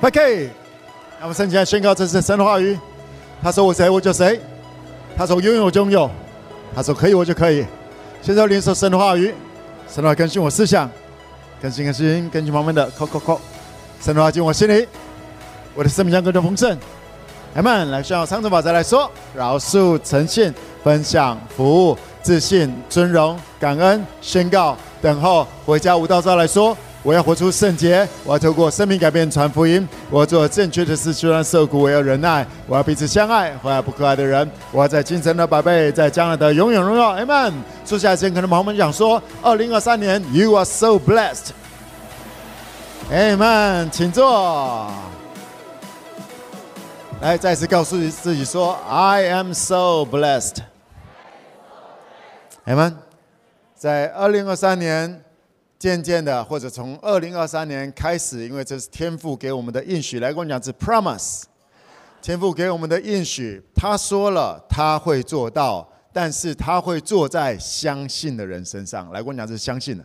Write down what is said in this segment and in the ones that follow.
OK，那么圣经宣告这是神的话语。他说我谁我就谁，他说拥有就拥有，他说可以我就可以。现在领受神的话语，神的话更新我思想，更新更新更新旁边的扣扣扣，神的话进我心里，我的生命将更加丰盛。阿们。来，需要长者宝再来说，饶恕、诚信、分享、服务、自信、尊荣、感恩、宣告、等候、回家无道招来说。我要活出圣洁，我要透过生命改变传福音，我要做正确的事，虽然受苦，我要忍耐，我要彼此相爱，回来不可爱的人，我要在今生的宝贝，在将来的永远荣耀，Amen。接下来先跟朋友们讲说，二零二三年，You are so blessed，Amen，请坐。来，再次告诉自己说，I am so blessed，Amen。在二零二三年。渐渐的，或者从二零二三年开始，因为这是天父给我们的应许，来跟我讲是 promise。天父给我们的应许，他说了他会做到，但是他会做在相信的人身上。来跟我讲是相信的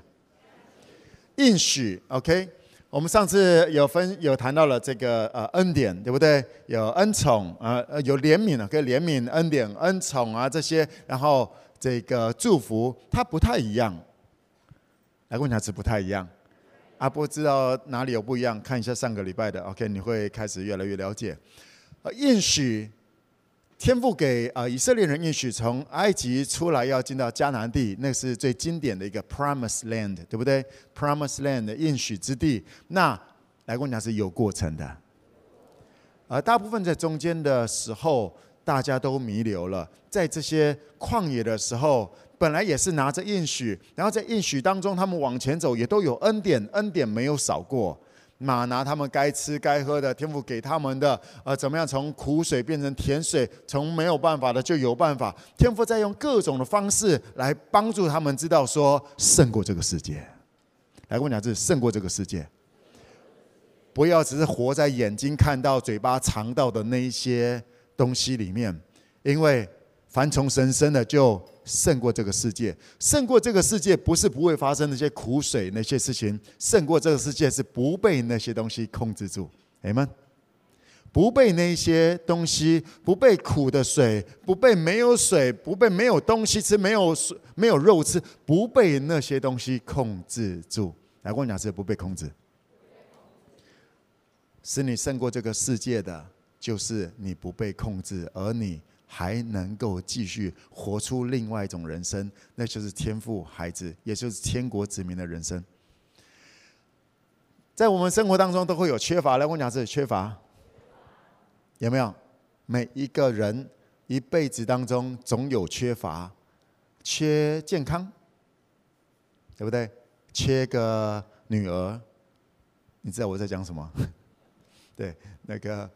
应许。OK，我们上次有分有谈到了这个呃恩典，对不对？有恩宠啊，呃有怜悯啊，跟怜悯、恩典、恩宠啊这些，然后这个祝福它不太一样。来问下是不太一样，啊，波知道哪里有不一样，看一下上个礼拜的，OK，你会开始越来越了解。呃，应许天父给啊以色列人应许，从埃及出来要进到迦南地，那是最经典的一个 Promise Land，对不对？Promise Land 的应许之地，那来问下是有过程的，而大部分在中间的时候，大家都弥留了，在这些旷野的时候。本来也是拿着应许，然后在应许当中，他们往前走也都有恩典，恩典没有少过。马拿他们该吃该喝的，天父给他们的，呃，怎么样从苦水变成甜水，从没有办法的就有办法。天父在用各种的方式来帮助他们知道说胜过这个世界。来跟我讲，这是胜过这个世界。不要只是活在眼睛看到、嘴巴尝到的那一些东西里面，因为凡从神生的就。胜过这个世界，胜过这个世界不是不会发生那些苦水那些事情，胜过这个世界是不被那些东西控制住，哎们，不被那些东西，不被苦的水，不被没有水，不被没有东西吃，没有水，没有肉吃，不被那些东西控制住。来，跟我讲是不被控制，使你胜过这个世界的，就是你不被控制，而你。还能够继续活出另外一种人生，那就是天赋孩子，也就是天国子民的人生。在我们生活当中都会有缺乏，来我讲是缺乏，有没有？每一个人一辈子当中总有缺乏，缺健康，对不对？缺个女儿，你知道我在讲什么？对，那个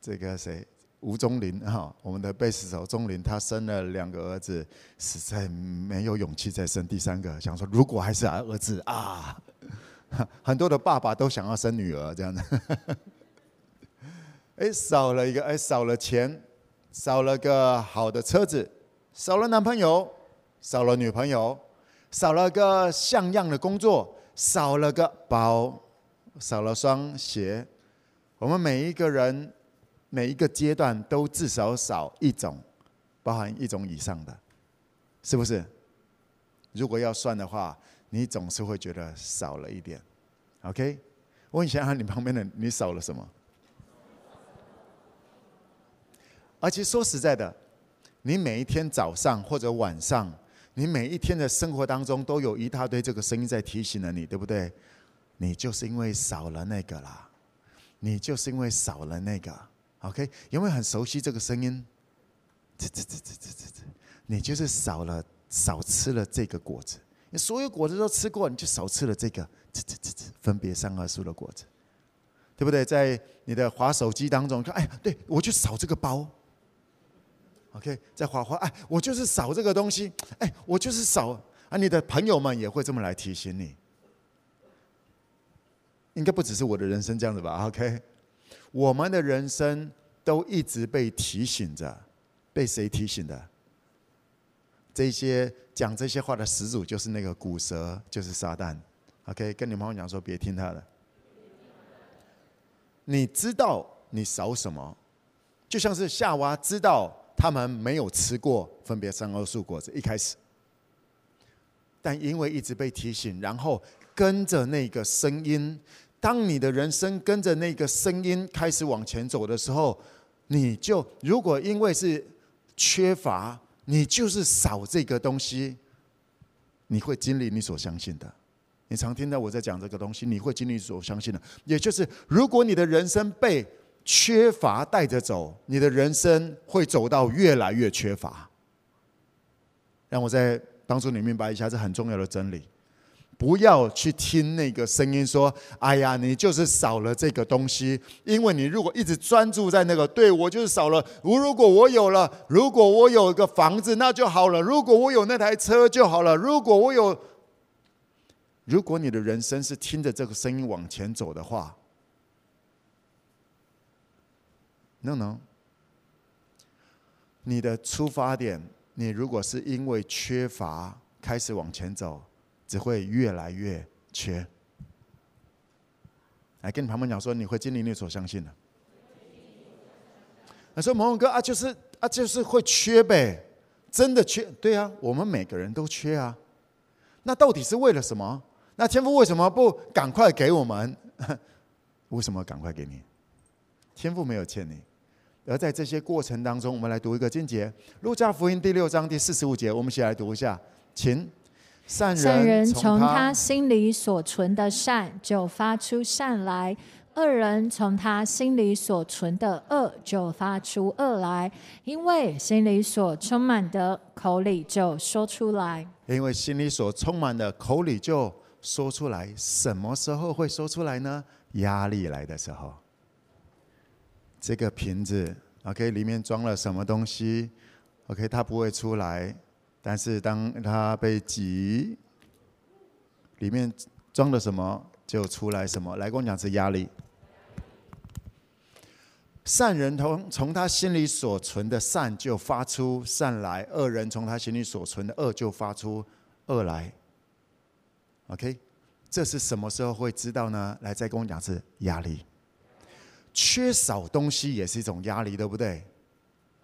这个谁？吴宗林哈，我们的贝斯手宗林，他生了两个儿子，实在没有勇气再生第三个，想说如果还是儿子啊，很多的爸爸都想要生女儿这样的。哎，少了一个，哎，少了钱，少了个好的车子，少了男朋友，少了女朋友，少了个像样的工作，少了个包，少了双鞋。我们每一个人。每一个阶段都至少少一种，包含一种以上的，是不是？如果要算的话，你总是会觉得少了一点。OK，问一下你旁边的，你少了什么？而且说实在的，你每一天早上或者晚上，你每一天的生活当中，都有一大堆这个声音在提醒了你，对不对？你就是因为少了那个啦，你就是因为少了那个。OK，有没有很熟悉这个声音？呲呲呲呲呲呲，你就是少了少吃了这个果子，你所有果子都吃过，你就少吃了这个，呲呲呲呲，分别善恶树的果子，对不对？在你的滑手机当中，看，哎，对我就少这个包。OK，在滑滑，哎，我就是少这个东西，哎，我就是少啊。你的朋友们也会这么来提醒你，应该不只是我的人生这样子吧？OK。我们的人生都一直被提醒着，被谁提醒的？这些讲这些话的始祖就是那个古蛇，就是撒旦。OK，跟你朋友讲说，别听他的。你知道你少什么，就像是夏娃知道他们没有吃过分别善恶树果子一开始，但因为一直被提醒，然后跟着那个声音，当你的人生跟着那个声音开始往前走的时候，你就如果因为是缺乏，你就是少这个东西，你会经历你所相信的。你常听到我在讲这个东西，你会经历所相信的，也就是如果你的人生被缺乏带着走，你的人生会走到越来越缺乏。让我再帮助你明白一下，这很重要的真理。不要去听那个声音说：“哎呀，你就是少了这个东西。”因为你如果一直专注在那个，对，我就是少了。如果我有了，如果我有一个房子，那就好了；如果我有那台车就好了；如果我有……如果你的人生是听着这个声音往前走的话，no no，你的出发点，你如果是因为缺乏开始往前走，只会越来越缺。来跟你旁边讲说，你会经历你所相信的。他说：“某某哥啊，就是啊，就是会缺呗，真的缺。对啊，我们每个人都缺啊。那到底是为了什么？”那天父为什么不赶快给我们？为什么赶快给你？天父没有欠你。而在这些过程当中，我们来读一个经节，《路加福音》第六章第四十五节，我们一起来读一下，请。善人从他心里所存的善就发出善来，恶人从他心里所存的恶就发出恶来，因为心里所充满的，口里就说出来。因为心里所充满的，口里就。说出来，什么时候会说出来呢？压力来的时候。这个瓶子，OK，里面装了什么东西？OK，它不会出来，但是当它被挤，里面装了什么就出来什么。来跟我讲是压力。善人从从他心里所存的善就发出善来，恶人从他心里所存的恶就发出恶来。OK，这是什么时候会知道呢？来，再跟我讲是压力，缺少东西也是一种压力，对不对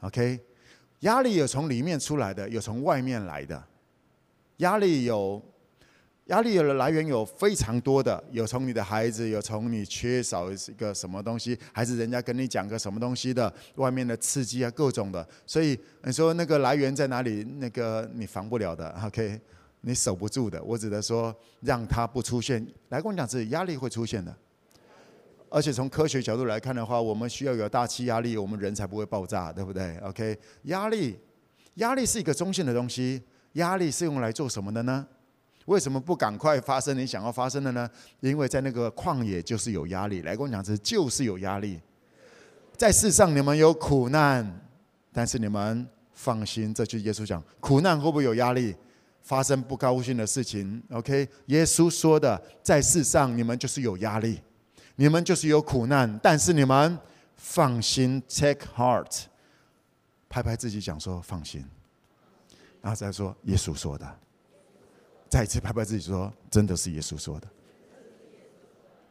？OK，压力有从里面出来的，有从外面来的。压力有，压力有的来源有非常多的，有从你的孩子，有从你缺少一个什么东西，还是人家跟你讲个什么东西的，外面的刺激啊，各种的。所以你说那个来源在哪里？那个你防不了的。OK。你守不住的，我只能说让它不出现。来跟我讲，是压力会出现的，而且从科学角度来看的话，我们需要有大气压力，我们人才不会爆炸，对不对？OK，压力，压力是一个中性的东西。压力是用来做什么的呢？为什么不赶快发生你想要发生的呢？因为在那个旷野就是有压力。来跟我讲，这就是有压力。在世上你们有苦难，但是你们放心，这句耶稣讲，苦难会不会有压力？发生不高兴的事情，OK？耶稣说的，在世上你们就是有压力，你们就是有苦难，但是你们放心，take heart，拍拍自己讲说放心，然后再说耶稣说的，再一次拍拍自己说，真的是耶稣说的。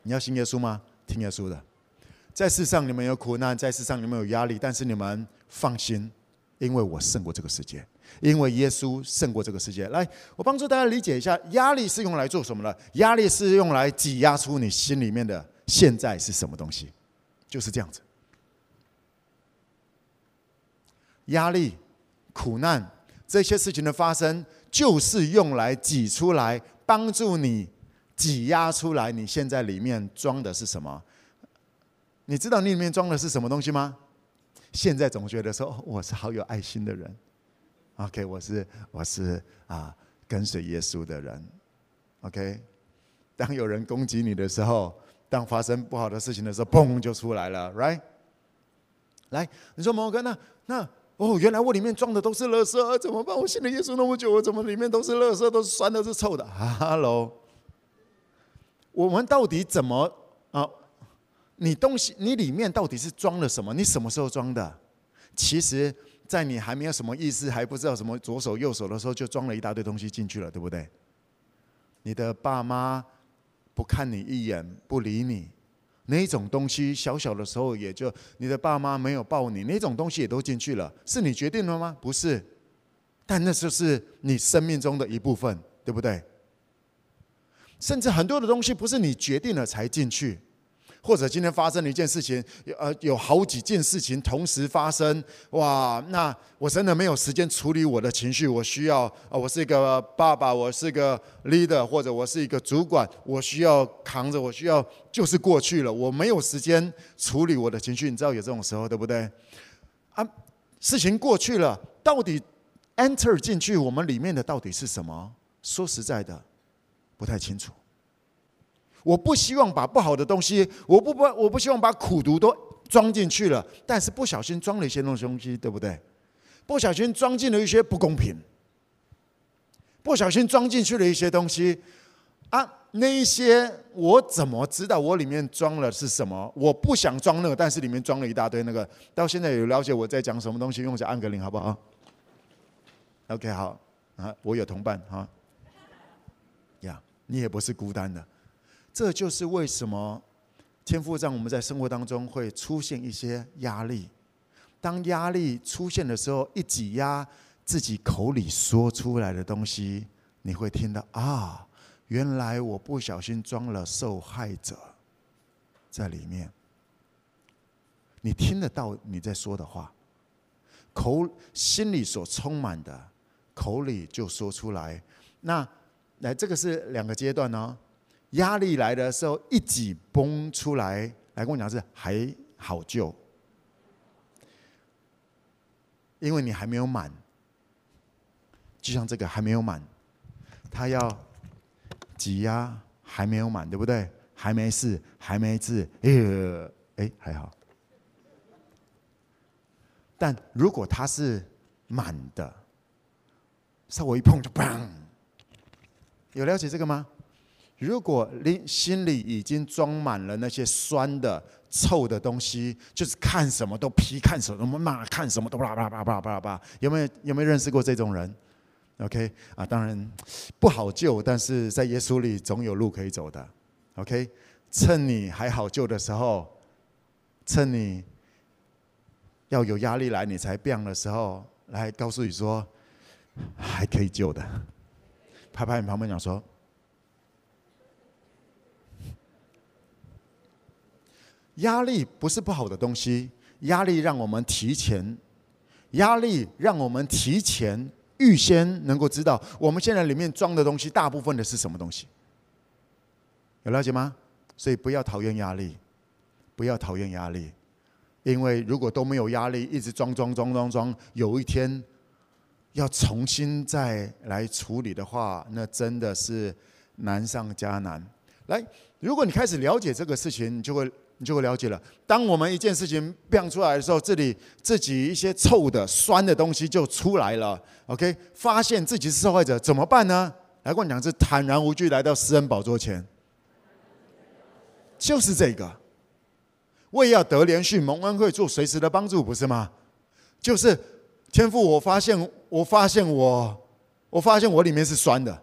你要信耶稣吗？听耶稣的，在世上你们有苦难，在世上你们有压力，但是你们放心，因为我胜过这个世界。因为耶稣胜过这个世界。来，我帮助大家理解一下，压力是用来做什么的？压力是用来挤压出你心里面的现在是什么东西，就是这样子。压力、苦难这些事情的发生，就是用来挤出来，帮助你挤压出来你现在里面装的是什么？你知道你里面装的是什么东西吗？现在总觉得说我是好有爱心的人。OK，我是我是啊，跟随耶稣的人。OK，当有人攻击你的时候，当发生不好的事情的时候，砰就出来了，Right？来，你说某哥，那那哦，原来我里面装的都是垃圾，怎么办？我信了耶稣那么久，我怎么里面都是垃圾，都是酸的，是臭的？Hello，我们到底怎么啊？你东西，你里面到底是装了什么？你什么时候装的？其实。在你还没有什么意思，还不知道什么左手右手的时候，就装了一大堆东西进去了，对不对？你的爸妈不看你一眼，不理你，那种东西小小的时候也就你的爸妈没有抱你，那种东西也都进去了，是你决定了吗？不是，但那就是你生命中的一部分，对不对？甚至很多的东西不是你决定了才进去。或者今天发生了一件事情，有呃，有好几件事情同时发生，哇，那我真的没有时间处理我的情绪，我需要，啊，我是一个爸爸，我是一个 leader，或者我是一个主管，我需要扛着，我需要就是过去了，我没有时间处理我的情绪，你知道有这种时候，对不对？啊，事情过去了，到底 enter 进去我们里面的到底是什么？说实在的，不太清楚。我不希望把不好的东西，我不不，我不希望把苦毒都装进去了，但是不小心装了一些东西，对不对？不小心装进了一些不公平，不小心装进去了一些东西啊，那一些我怎么知道我里面装了是什么？我不想装那个，但是里面装了一大堆那个。到现在有了解我在讲什么东西，用一下按个铃，好不好？OK，好啊，我有同伴哈，呀，你也不是孤单的。这就是为什么天赋让我们在生活当中会出现一些压力。当压力出现的时候，一挤压自己口里说出来的东西，你会听到啊，原来我不小心装了受害者在里面。你听得到你在说的话，口心里所充满的，口里就说出来。那来，这个是两个阶段呢。压力来的时候，一挤崩出来，来跟我讲是还好救，因为你还没有满，就像这个还没有满，他要挤压还没有满，对不对？还没事，还没治，哎，哎，还好。但如果它是满的，稍微一碰就砰，有了解这个吗？如果你心里已经装满了那些酸的、臭的东西，就是看什么都批，看什么都骂，看什么都叭叭叭叭叭叭，有没有有没有认识过这种人？OK 啊，当然不好救，但是在耶稣里总有路可以走的。OK，趁你还好救的时候，趁你要有压力来你才变的时候，来告诉你说还可以救的，拍拍你旁边讲说。压力不是不好的东西，压力让我们提前，压力让我们提前预先能够知道我们现在里面装的东西大部分的是什么东西，有了解吗？所以不要讨厌压力，不要讨厌压力，因为如果都没有压力，一直装装装装装，有一天要重新再来处理的话，那真的是难上加难。来，如果你开始了解这个事情，你就会。你就会了解了。当我们一件事情变出来的时候，这里自己一些臭的、酸的东西就出来了。OK，发现自己是受害者怎么办呢？来跟我讲，是坦然无惧来到施恩宝座前，就是这个。为要得怜恤蒙恩惠做随时的帮助，不是吗？就是天父，我发现，我发现我，我发现我里面是酸的。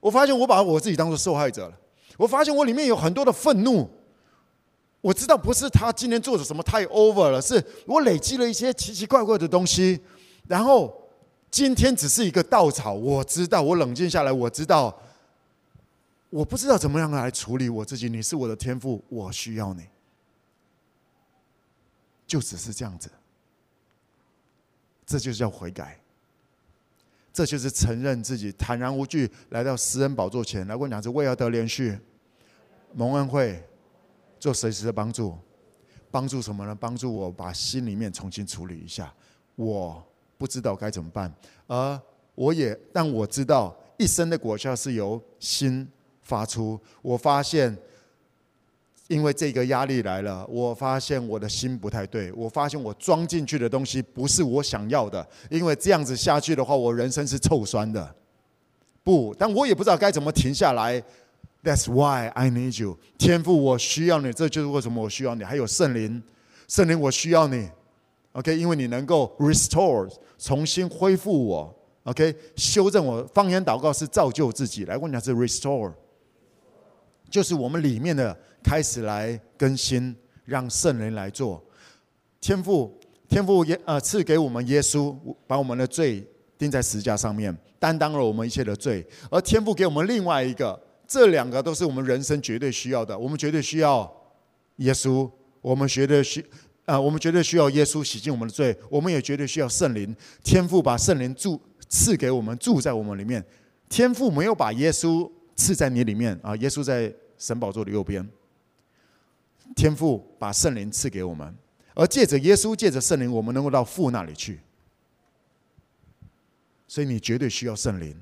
我发现我把我自己当做受害者了。我发现我里面有很多的愤怒。我知道不是他今天做的什么太 over 了，是我累积了一些奇奇怪怪的东西，然后今天只是一个稻草。我知道，我冷静下来，我知道，我不知道怎么样来处理我自己。你是我的天赋，我需要你，就只是这样子。这就叫悔改，这就是承认自己坦然无惧来到施恩宝座前来。问讲是为要得连续，蒙恩惠。做随时的帮助，帮助什么呢？帮助我把心里面重新处理一下。我不知道该怎么办，而我也，但我知道一生的果效是由心发出。我发现，因为这个压力来了，我发现我的心不太对。我发现我装进去的东西不是我想要的，因为这样子下去的话，我人生是臭酸的。不，但我也不知道该怎么停下来。That's why I need you，天父，我需要你，这就是为什么我需要你。还有圣灵，圣灵，我需要你。OK，因为你能够 restore，重新恢复我。OK，修正我。方言祷告是造就自己，来，我讲是 restore。就是我们里面的开始来更新，让圣灵来做。天父，天父耶呃赐给我们耶稣，把我们的罪钉在十字架上面，担当了我们一切的罪。而天父给我们另外一个，这两个都是我们人生绝对需要的。我们绝对需要耶稣，我们绝对需啊、我们绝对需要耶稣洗净我们的罪。我们也绝对需要圣灵。天父把圣灵住赐给我们，住在我们里面。天父没有把耶稣赐在你里面啊，耶稣在神宝座的右边。天父把圣灵赐给我们。而借着耶稣，借着圣灵，我们能够到父那里去。所以你绝对需要圣灵。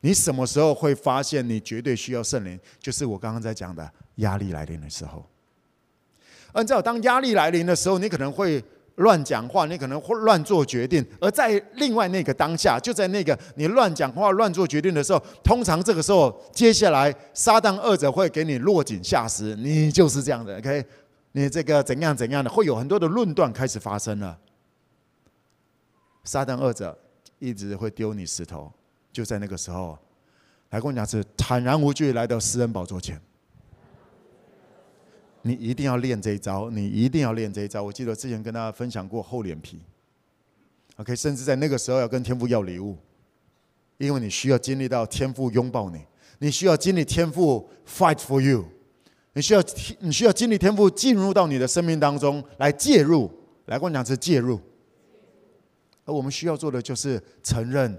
你什么时候会发现你绝对需要圣灵？就是我刚刚在讲的压力来临的时候。按照当压力来临的时候，你可能会乱讲话，你可能会乱做决定。而在另外那个当下，就在那个你乱讲话、乱做决定的时候，通常这个时候，接下来撒旦二者会给你落井下石。你就是这样的，OK。你这个怎样怎样的，会有很多的论断开始发生了。撒旦二者一直会丢你石头，就在那个时候，来跟我讲是坦然无惧来到施恩宝座前。你一定要练这一招，你一定要练这一招。我记得之前跟大家分享过厚脸皮。OK，甚至在那个时候要跟天父要礼物，因为你需要经历到天父拥抱你，你需要经历天父 fight for you。你需要，你需要经历天父进入到你的生命当中来介入，来跟我讲是介入。而我们需要做的就是承认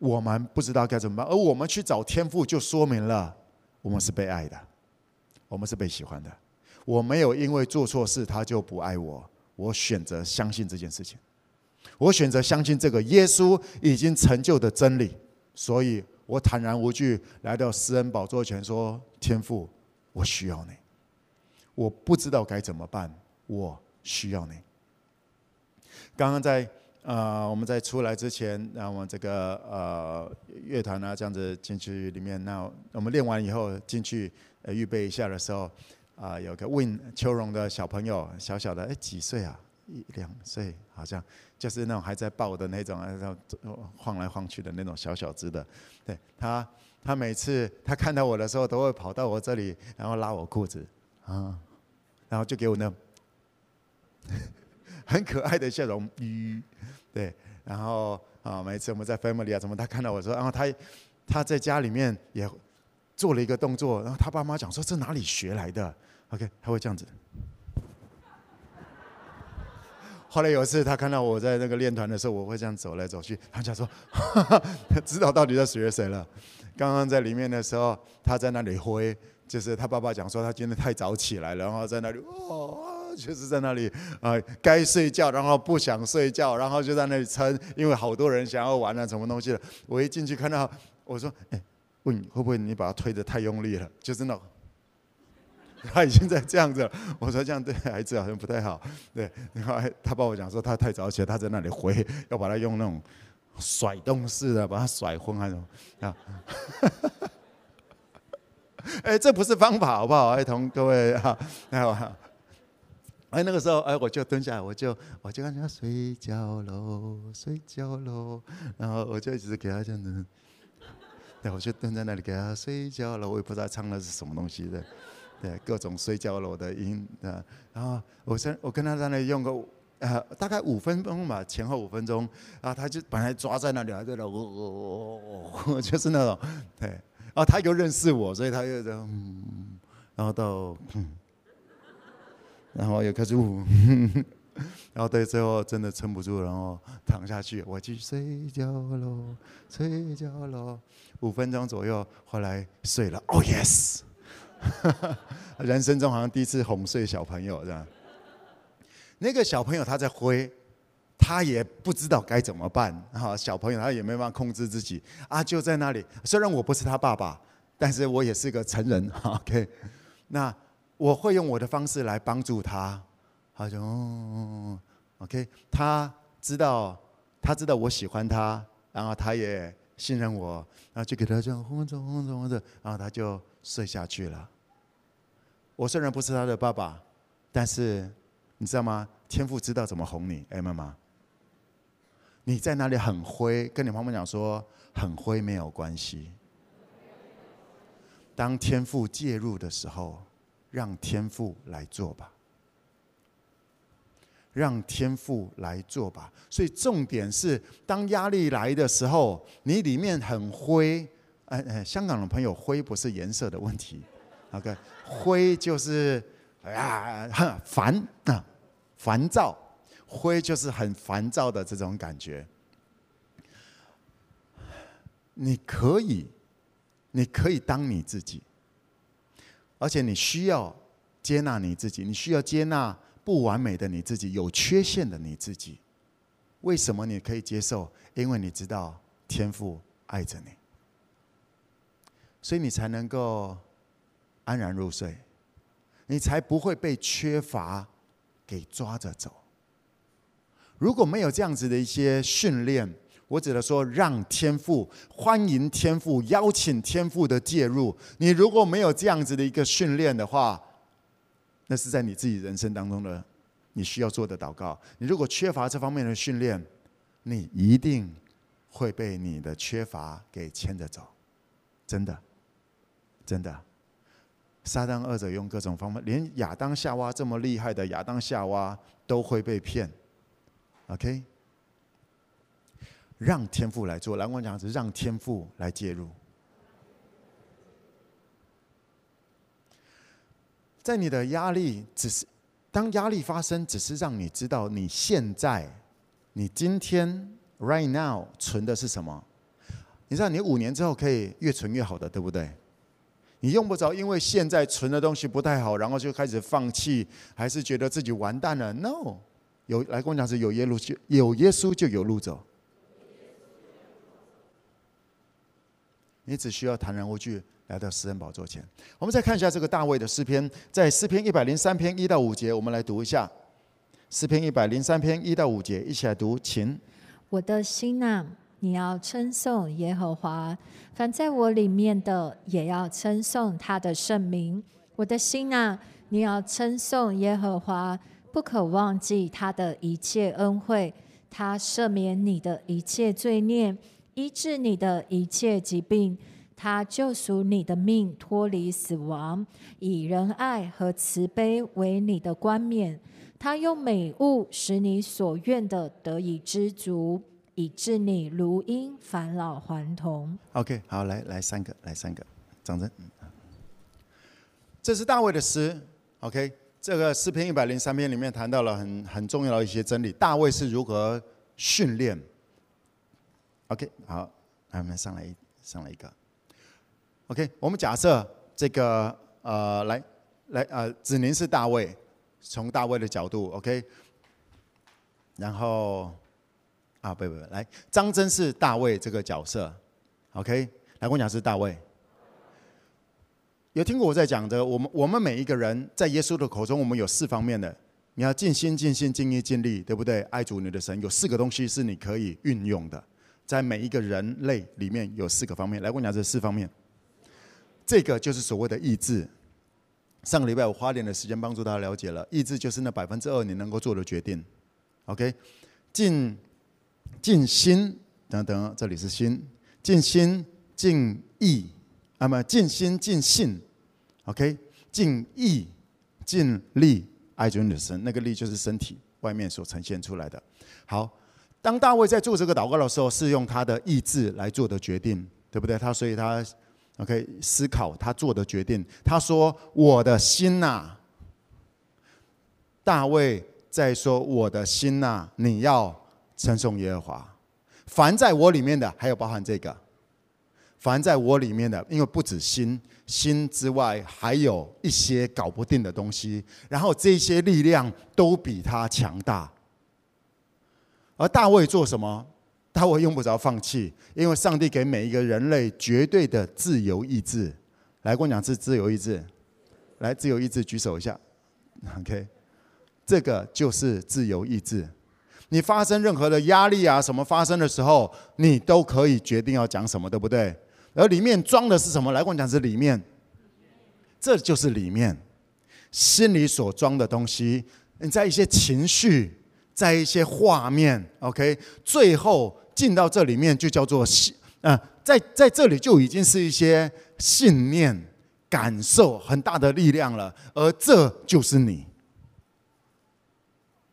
我们不知道该怎么办，而我们去找天父，就说明了我们是被爱的，我们是被喜欢的。我没有因为做错事他就不爱我，我选择相信这件事情，我选择相信这个耶稣已经成就的真理，所以我坦然无惧来到施恩宝座前说：天父。我需要你，我不知道该怎么办。我需要你。刚刚在呃，我们在出来之前，那我们这个呃乐团呢这样子进去里面。那我们练完以后进去呃预备一下的时候，啊、有个问秋荣的小朋友，小小的，哎，几岁啊？一两岁，好像就是那种还在抱的那种，然后晃来晃去的那种小小只的，对他。他每次他看到我的时候，都会跑到我这里，然后拉我裤子，啊，然后就给我那很可爱的笑容，嗯，对，然后啊，每次我们在 family 啊，怎么他看到我说，然后他他在家里面也做了一个动作，然后他爸妈讲说，这哪里学来的？OK，他会这样子。后来有一次他看到我在那个练团的时候，我会这样走来走去，他就说，哈哈，知道到底在学谁了。刚刚在里面的时候，他在那里挥，就是他爸爸讲说他今天太早起来了，然后在那里哦，就是在那里啊，该睡觉，然后不想睡觉，然后就在那里撑，因为好多人想要玩啊，什么东西的。我一进去看到，我说，哎，问会不会你把他推得太用力了？就是那，他已经在这样子了。我说这样对孩子好像不太好，对。然后他爸爸讲说他太早起来，他在那里挥，要把他用那种。甩动式的，把他甩昏还是什么啊？哎，这不是方法，好不好？哎，同各位哈，哎，哎，那个时候，哎，我就蹲下来，我就我就让他睡觉喽，睡觉喽，然后我就一直给他这样子，对，我就蹲在那里给他睡觉了，我也不知道唱的是什么东西的，对，各种睡觉了的音啊，然后我先我跟他在那里用个。呃，大概五分钟吧，前后五分钟，然后他就本来抓在那里，还在那，哦哦哦哦，就是那种，对，然后他又认识我，所以他又这样，嗯，然后到，嗯，然后又开始呜，然后对，最后真的撑不住，然后躺下去，我去睡觉喽，睡觉喽，五分钟左右，后来睡了，哦，yes，人生中好像第一次哄睡小朋友这样。那个小朋友他在挥，他也不知道该怎么办。哈，小朋友他也没办法控制自己啊，就在那里。虽然我不是他爸爸，但是我也是个成人。OK，那我会用我的方式来帮助他。他就哦，OK，他知道，他知道我喜欢他，然后他也信任我，然后就给他这样哄着哄着哄着，然后他就睡下去了。我虽然不是他的爸爸，但是。你知道吗？天父知道怎么哄你，哎，妈妈，你在那里很灰，跟你妈妈讲说很灰没有关系。当天父介入的时候，让天父来做吧。让天父来做吧。所以重点是，当压力来的时候，你里面很灰。哎哎，香港的朋友，灰不是颜色的问题。OK，灰就是啊，很烦啊，烦躁。灰就是很烦躁的这种感觉。你可以，你可以当你自己，而且你需要接纳你自己，你需要接纳。不完美的你自己，有缺陷的你自己，为什么你可以接受？因为你知道天父爱着你，所以你才能够安然入睡，你才不会被缺乏给抓着走。如果没有这样子的一些训练，我只能说让天赋欢迎天赋，邀请天赋的介入。你如果没有这样子的一个训练的话，那是在你自己人生当中的你需要做的祷告。你如果缺乏这方面的训练，你一定会被你的缺乏给牵着走。真的，真的。撒旦二者用各种方法，连亚当夏娃这么厉害的亚当夏娃都会被骗。OK，让天父来做。来，我讲是让天父来介入。在你的压力，只是当压力发生，只是让你知道你现在、你今天 right now 存的是什么。你知道，你五年之后可以越存越好的，对不对？你用不着因为现在存的东西不太好，然后就开始放弃，还是觉得自己完蛋了。No，有来跟我讲是有耶路就有耶稣就有路走。你只需要坦然无惧。来到施恩宝座前，我们再看一下这个大卫的诗篇，在诗篇一百零三篇一到五节，我们来读一下。诗篇一百零三篇一到五节，一起来读，请。我的心哪，你要称颂耶和华，凡在我里面的，也要称颂他的圣名。我的心哪，你要称颂耶和华，不可忘记他的一切恩惠，他赦免你的一切罪孽，医治你的一切疾病。他救赎你的命，脱离死亡，以仁爱和慈悲为你的冠冕。他用美物使你所愿的得以知足，以致你如因返老还童。OK，好，来来三个，来三个，掌声。这是大卫的诗。OK，这个诗篇一百零三篇里面谈到了很很重要的一些真理。大卫是如何训练？OK，好，来我们上来一上来一个。OK，我们假设这个呃，来来呃，子宁是大卫，从大卫的角度，OK，然后啊，不不不，来张真是大卫这个角色，OK，来我讲是大卫。有听过我在讲的，我们我们每一个人在耶稣的口中，我们有四方面的，你要尽心尽心尽意尽力，对不对？爱主你的神，有四个东西是你可以运用的，在每一个人类里面有四个方面，来我讲这四方面。这个就是所谓的意志。上个礼拜我花点的时间帮助大家了解了，意志就是那百分之二你能够做的决定。OK，尽尽心等等，这里是心，尽心尽意，那么尽心尽性，OK，尽意尽力爱主你的神，那个力就是身体外面所呈现出来的。好，当大卫在做这个祷告的时候，是用他的意志来做的决定，对不对？他所以他。OK，思考他做的决定。他说：“我的心呐，大卫在说我的心呐，你要称颂耶和华。凡在我里面的，还有包含这个。凡在我里面的，因为不止心，心之外还有一些搞不定的东西。然后这些力量都比他强大。而大卫做什么？”他会用不着放弃，因为上帝给每一个人类绝对的自由意志。来，跟我讲是自由意志。来，自由意志举手一下。OK，这个就是自由意志。你发生任何的压力啊，什么发生的时候，你都可以决定要讲什么，对不对？而里面装的是什么？来，跟我讲是里面。这就是里面，心里所装的东西。你在一些情绪，在一些画面，OK，最后。进到这里面就叫做信，啊、呃，在在这里就已经是一些信念感受很大的力量了，而这就是你。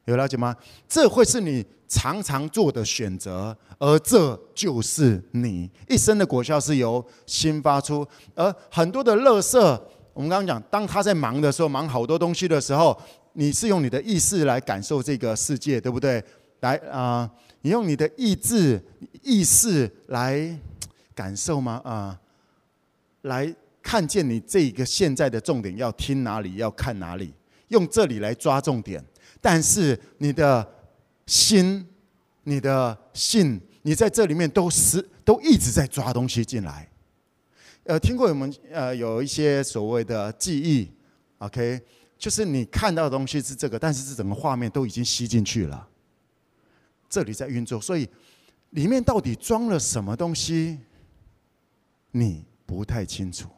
有了解吗？这会是你常常做的选择，而这就是你一生的果效是由心发出。而很多的乐色，我们刚刚讲，当他在忙的时候，忙好多东西的时候，你是用你的意识来感受这个世界，对不对？来啊、你用你的意志、意识来感受吗？啊、来看见你这个现在的重点要听哪里，要看哪里，用这里来抓重点。但是你的心、你的信，你在这里面都是都一直在抓东西进来。呃，听过我们呃有一些所谓的记忆，OK，就是你看到的东西是这个，但是这整个画面都已经吸进去了。这里在运作，所以里面到底装了什么东西，你不太清楚。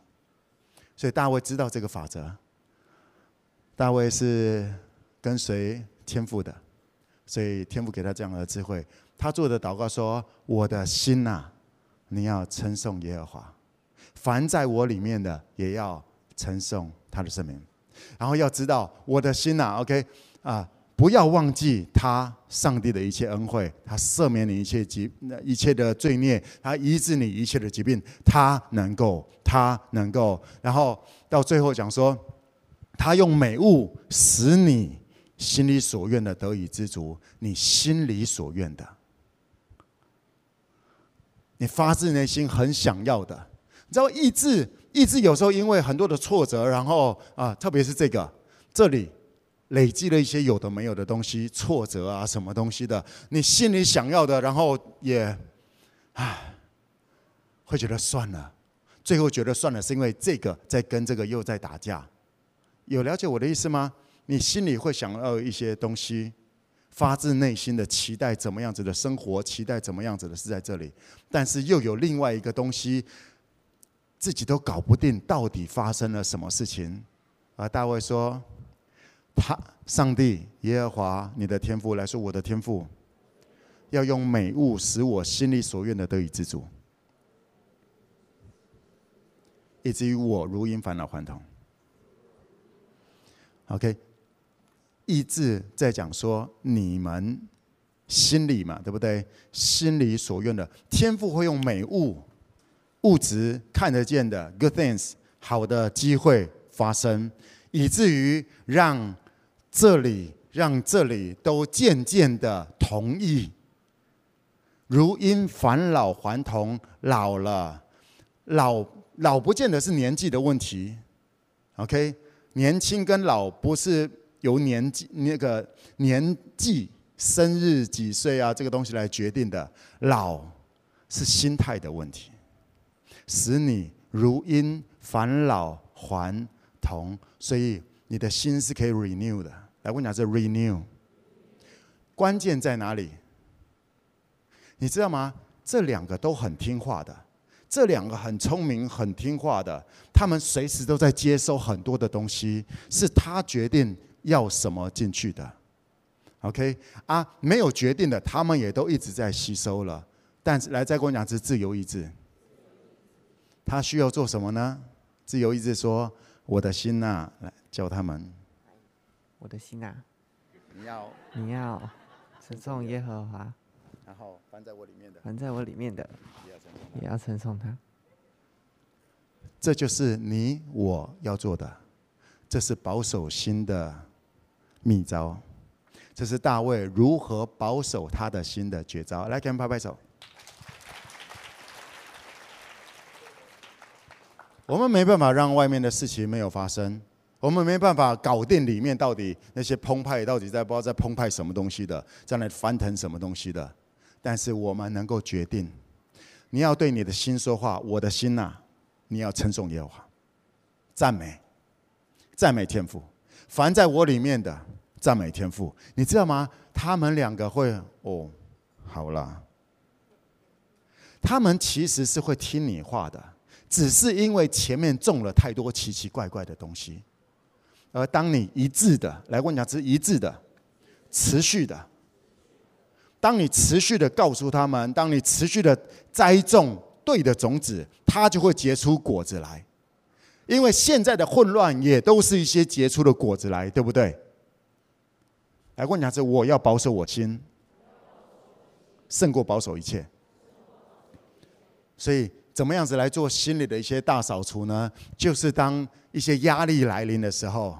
所以大卫知道这个法则。大卫是。跟随天赋的，所以天赋给他这样的智慧。他做的祷告说：“我的心呐，你要称颂耶和华，凡在我里面的也要称颂他的圣名。然后要知道，我的心呐，OK 啊，不要忘记他上帝的一切恩惠，他赦免你一切疾、一切的罪孽，他医治你一切的疾病，他能够，他能够。然后到最后讲说，他用美物使你。”心里所愿的得以知足，你心里所愿的，你发自内心很想要的，你知道意志，意志有时候因为很多的挫折，然后啊，特别是这个这里累积了一些有的没有的东西，挫折啊，什么东西的，你心里想要的，然后也唉，会觉得算了，最后觉得算了，是因为这个在跟这个又在打架，有了解我的意思吗？你心里会想要一些东西，发自内心的期待怎么样子的生活，期待怎么样子的是在这里，但是又有另外一个东西，自己都搞不定，到底发生了什么事情？而大卫说：“他上帝耶和华你的天赋来说，我的天赋要用美物使我心里所愿的得以知足，以至于我如因返老还童。” OK。意志在讲说，你们心里嘛，对不对？心里所愿的，天赋会用美物、物质看得见的 good things，好的机会发生，以至于让这里、让这里都渐渐的同意。如因返老还童，老了，老老不见得是年纪的问题。OK，年轻跟老不是。由年纪那个年纪、生日几岁啊，这个东西来决定的。老是心态的问题，使你如因返老还童，所以你的心是可以 renew 的。来，我讲这 renew，关键在哪里？你知道吗？这两个都很听话的，这两个很聪明、很听话的，他们随时都在接收很多的东西，是他决定。要什么进去的？OK 啊，没有决定的，他们也都一直在吸收了。但是来再跟我讲是自由意志，他需要做什么呢？自由意志说：“我的心呐、啊，来教他们，我的心呐、啊，你要你要称颂耶和华，然后凡在我里面的，凡在我里面的，也要称颂他。这就是你我要做的，这是保守心的。”秘招，这是大卫如何保守他的心的绝招。来，给我们拍拍手。我们没办法让外面的事情没有发生，我们没办法搞定里面到底那些澎湃到底在不知道在澎湃什么东西的，在那翻腾什么东西的。但是我们能够决定，你要对你的心说话。我的心呐，你要称颂耶和华，赞美，赞美天赋。凡在我里面的赞美天赋，你知道吗？他们两个会哦，好了，他们其实是会听你话的，只是因为前面种了太多奇奇怪怪的东西。而当你一致的来问讲，是一致的、持续的，当你持续的告诉他们，当你持续的栽种对的种子，它就会结出果子来。因为现在的混乱也都是一些结出的果子来，对不对？来，我讲是我要保守我心，胜过保守一切。所以，怎么样子来做心里的一些大扫除呢？就是当一些压力来临的时候，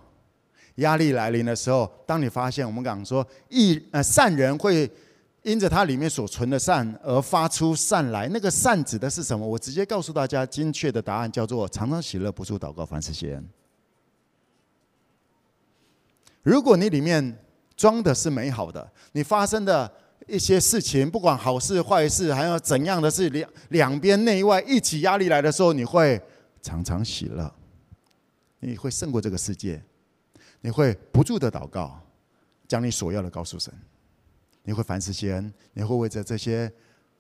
压力来临的时候，当你发现我们讲说，一呃善人会因着他里面所存的善而发出善来，那个善指的是什么？我直接告诉大家，精确的答案叫做：常常喜乐，不住祷告，凡事谢恩。如果你里面装的是美好的，你发生的一些事情，不管好事坏事，还有怎样的事，两两边内外一起压力来的时候，你会常常喜乐，你会胜过这个世界，你会不住的祷告，将你所要的告诉神。你会凡事谢恩，你会为着这些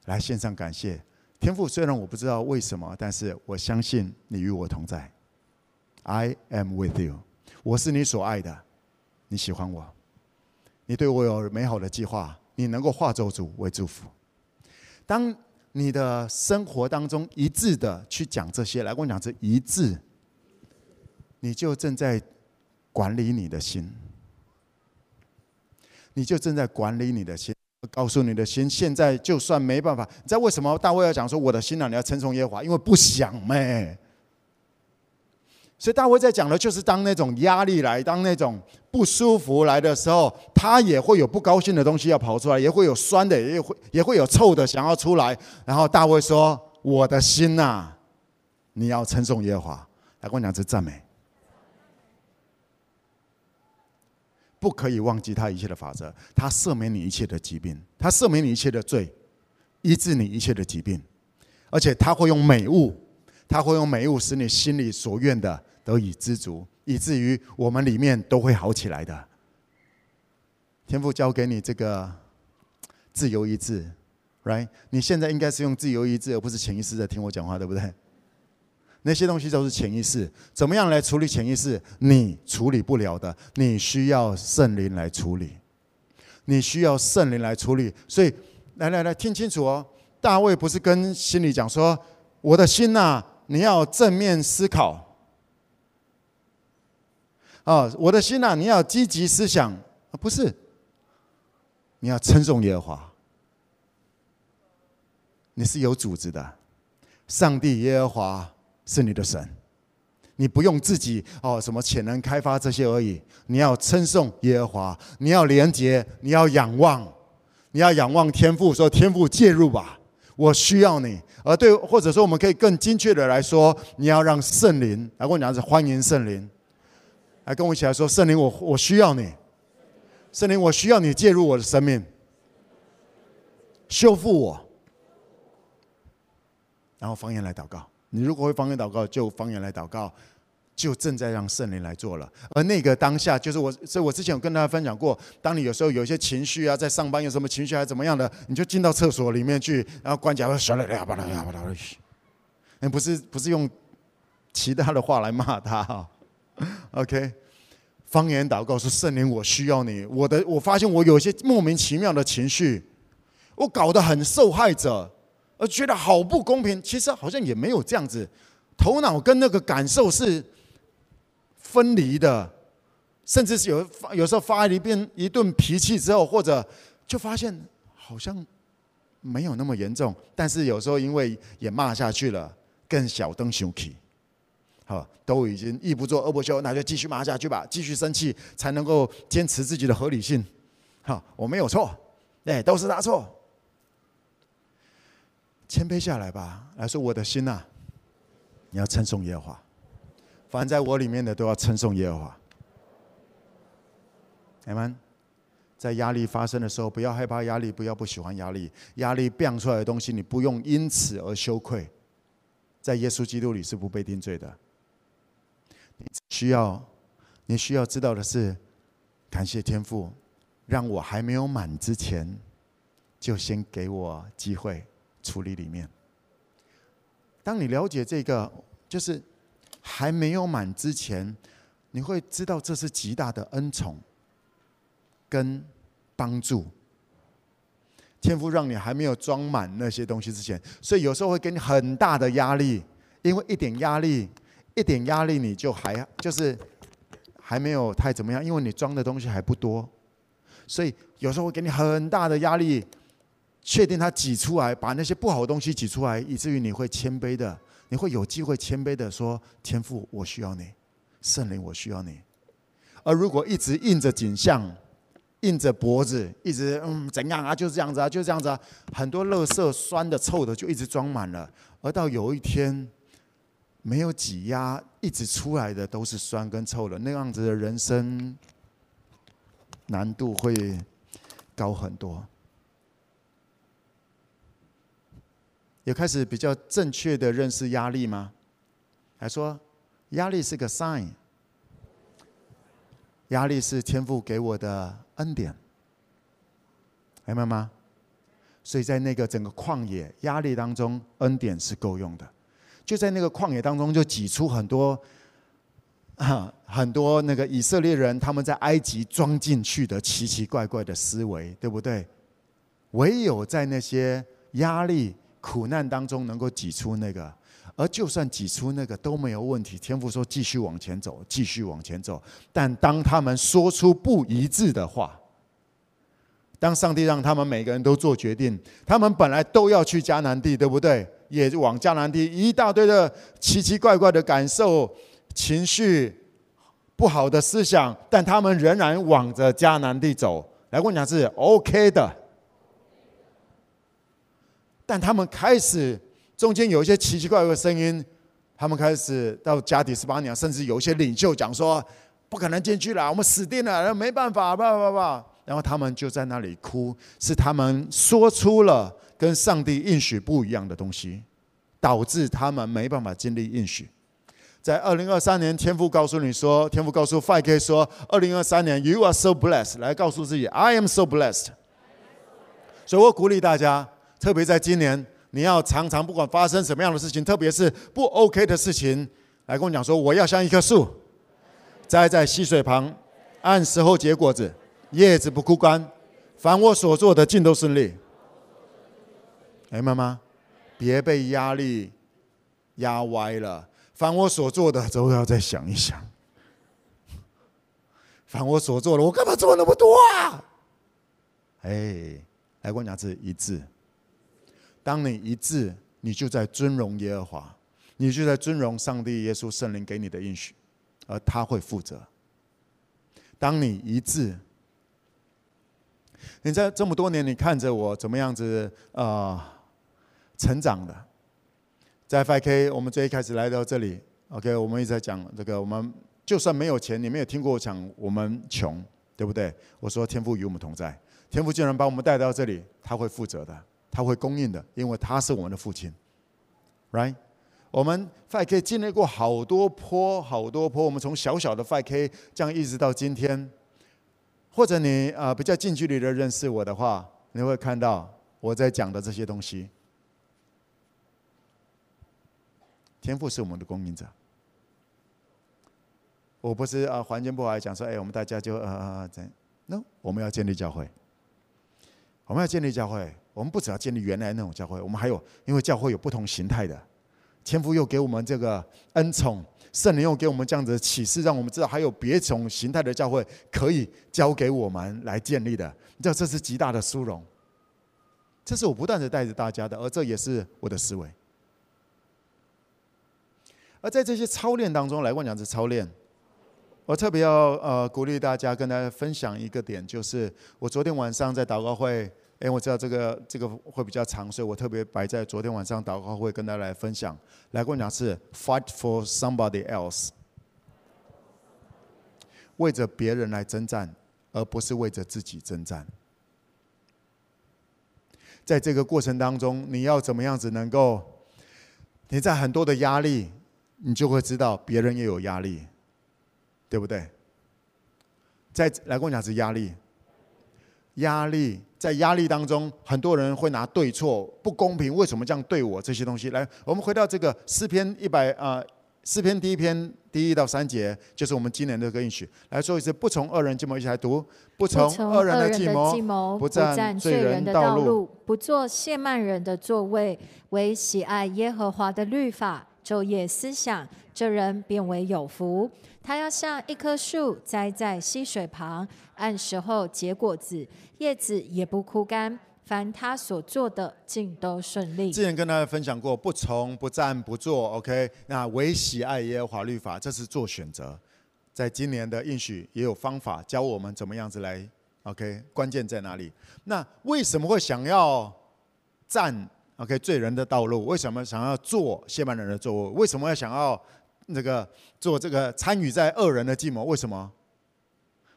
来献上感谢。天父，虽然我不知道为什么，但是我相信你与我同在。I am with you，我是你所爱的，你喜欢我，你对我有美好的计划，你能够化咒诅为祝福。当你的生活当中一致的去讲这些，来跟我讲这一致，你就正在管理你的心。你就正在管理你的心，告诉你的心，现在就算没办法，你知道为什么大卫要讲说我的心啊，你要称颂耶和华，因为不想咩。所以大卫在讲的就是当那种压力来，当那种不舒服来的时候，他也会有不高兴的东西要跑出来，也会有酸的，也会也会有臭的想要出来。然后大卫说：“我的心呐，你要称颂耶和华。”来跟我讲这赞美。不可以忘记他一切的法则，他赦免你一切的疾病，他赦免你一切的罪，医治你一切的疾病，而且他会用美物，他会用美物使你心里所愿的得以知足，以至于我们里面都会好起来的。天父交给你这个自由意志，right？你现在应该是用自由意志，而不是潜意识在听我讲话，对不对？那些东西都是潜意识，怎么样来处理潜意识？你处理不了的，你需要圣灵来处理。你需要圣灵来处理。所以，来来来，听清楚哦。大卫不是跟心里讲说：“我的心呐，你要正面思考。”啊，我的心呐，你要积极思想。不是，你要称颂耶和华。你是有组织的，上帝耶和华。是你的神，你不用自己哦，什么潜能开发这些而已。你要称颂耶和华，你要连接，你要仰望，你要仰望天父，说天父介入吧，我需要你。而对，或者说我们可以更精确的来说，你要让圣灵来跟我讲，是欢迎圣灵，来跟我一起来说，圣灵我我需要你，圣灵我需要你介入我的生命，修复我，然后方言来祷告。你如果会方言祷告，就方言来祷告，就正在让圣灵来做了。而那个当下，就是我，所以我之前有跟大家分享过，当你有时候有一些情绪啊，在上班有什么情绪还是怎么样的，你就进到厕所里面去，然后关起来，说了呀吧啦吧啦，那不是不是用其他的话来骂他哈，OK，方言祷告说圣灵，我需要你，我的我发现我有一些莫名其妙的情绪，我搞得很受害者。而觉得好不公平，其实好像也没有这样子，头脑跟那个感受是分离的，甚至是有有时候发一遍一顿脾气之后，或者就发现好像没有那么严重，但是有时候因为也骂下去了，更小灯熊气，好，都已经一不做二不休，那就继续骂下去吧，继续生气才能够坚持自己的合理性，好，我没有错，哎，都是他错。谦卑下来吧，来说我的心呐、你要称颂耶和华，凡在我里面的都要称颂耶和华。你们在压力发生的时候，不要害怕压力，不要不喜欢压力。压力变出来的东西，你不用因此而羞愧，在耶稣基督里是不被定罪的。你需要，你需要知道的是，感谢天父，让我还没有满之前，就先给我机会。处理里面，当你了解这个，就是还没有满之前，你会知道这是极大的恩宠跟帮助。天父让你还没有装满那些东西之前，所以有时候会给你很大的压力，因为一点压力、一点压力你就还就是还没有太怎么样，因为你装的东西还不多，所以有时候会给你很大的压力，确定它挤出来，把那些不好的东西挤出来，以至于你会谦卑的，你会有机会谦卑的说：“天父，我需要你，圣灵，我需要你。”而如果一直硬着颈项，硬着脖子，一直嗯怎样啊？就是这样子啊，就是这样子啊。很多垃圾酸的、臭的就一直装满了，而到有一天没有挤压，一直出来的都是酸跟臭的，那样子的人生难度会高很多。也开始比较正确的认识压力吗？还说压力是个 sign。压力是天父给我的恩典，明白吗？所以在那个整个旷野压力当中，恩典是够用的。就在那个旷野当中，就挤出很多 啊，很多那个以色列人他们在埃及装进去的奇奇怪怪的思维，对不对？唯有在那些压力苦难当中，能够挤出那个。而就算挤出那个都没有问题，天父说继续往前走，继续往前走。但当他们说出不一致的话，当上帝让他们每个人都做决定，他们本来都要去迦南地，对不对？也往迦南地一大堆的奇奇怪怪的感受、情绪、不好的思想，但他们仍然往着迦南地走。来，我讲是 OK 的，但他们开始。中间有一些奇奇怪怪的声音，他们开始到加底斯巴尼亚，甚至有一些领袖讲说：“不可能进去了，我们死定了，没办法，吧吧吧。”然后他们就在那里哭，是他们说出了跟上帝应许不一样的东西，导致他们没办法经历应许。在二零二三年，天父告诉你说：“天父告诉 5K 说，二零二三年，You are so blessed。”来告诉自己：“I am so blessed。”所以我鼓励大家，特别在今年。你要常常不管发生什么样的事情，特别是不 OK 的事情，来跟我讲说，我要像一棵树，栽在溪水旁，按时候结果子，叶子不枯干，凡我所做的尽都顺利。哎，妈妈，别被压力压歪了，凡我所做的都要再想一想。凡我所做的，我干嘛做那么多啊？哎，来我讲是一致。当你一致，你就在尊荣耶和华，你就在尊荣上帝、耶稣、圣灵给你的应许，而他会负责。当你一致，你在这么多年，你看着我怎么样子啊、成长的？在 FK，我们最一开始来到这里，OK，我们一直在讲这个，我们就算没有钱，你没有听过我讲我们穷，对不对？我说天父与我们同在，天父既然把我们带到这里，他会负责的。他会供应的，因为他是我们的父亲，right？我们 FK 经历过好多坡，好多坡。我们从小小的 FK，这样一直到今天，或者你啊比较近距离的认识我的话，你会看到我在讲的这些东西。天赋是我们的供应者，我不是啊环境不好讲说，哎，我们大家就呃呃怎？No，我们要建立教会，我们要建立教会。我们不只要建立原来那种教会，我们还有，因为教会有不同形态的，天赋又给我们这个恩宠，圣灵又给我们这样子的启示，让我们知道还有别种形态的教会可以交给我们来建立的。你知道这是极大的殊荣，这是我不断的带着大家的，而这也是我的思维。而在这些操练当中，来我讲是操练，我特别要呃鼓励大家跟大家分享一个点，就是我昨天晚上在祷告会。哎，我知道这个这个会比较长，所以我特别摆在昨天晚上祷告会跟大家来分享。来跟我讲是 fight for somebody else，为着别人来征战，而不是为着自己征战。在这个过程当中，你要怎么样子能够？你在很多的压力，你就会知道别人也有压力，对不对？再来跟我讲是压力，压力。在压力当中，很多人会拿对错、不公平，为什么这样对我这些东西来？我们回到这个诗篇一百啊，诗篇第一篇第一到三节，就是我们今年的这个应许。来说一次，不从恶人计谋，一起来读。不从恶人的计谋，不占罪人的道路，不做亵慢人的座位，唯喜爱耶和华的律法。昼夜思想，这人便为有福。他要像一棵树栽在溪水旁，按时候结果子，叶子也不枯干。凡他所做的，尽都顺利。之前跟大家分享过，不从不战不做，OK？那唯喜爱耶和华律法，这是做选择。在今年的应许也有方法教我们怎么样子来，OK？关键在哪里？那为什么会想要战？OK？罪人的道路，为什么想要做亵慢人的作为？为什么要想要那个做这个参与在恶人的计谋？为什么？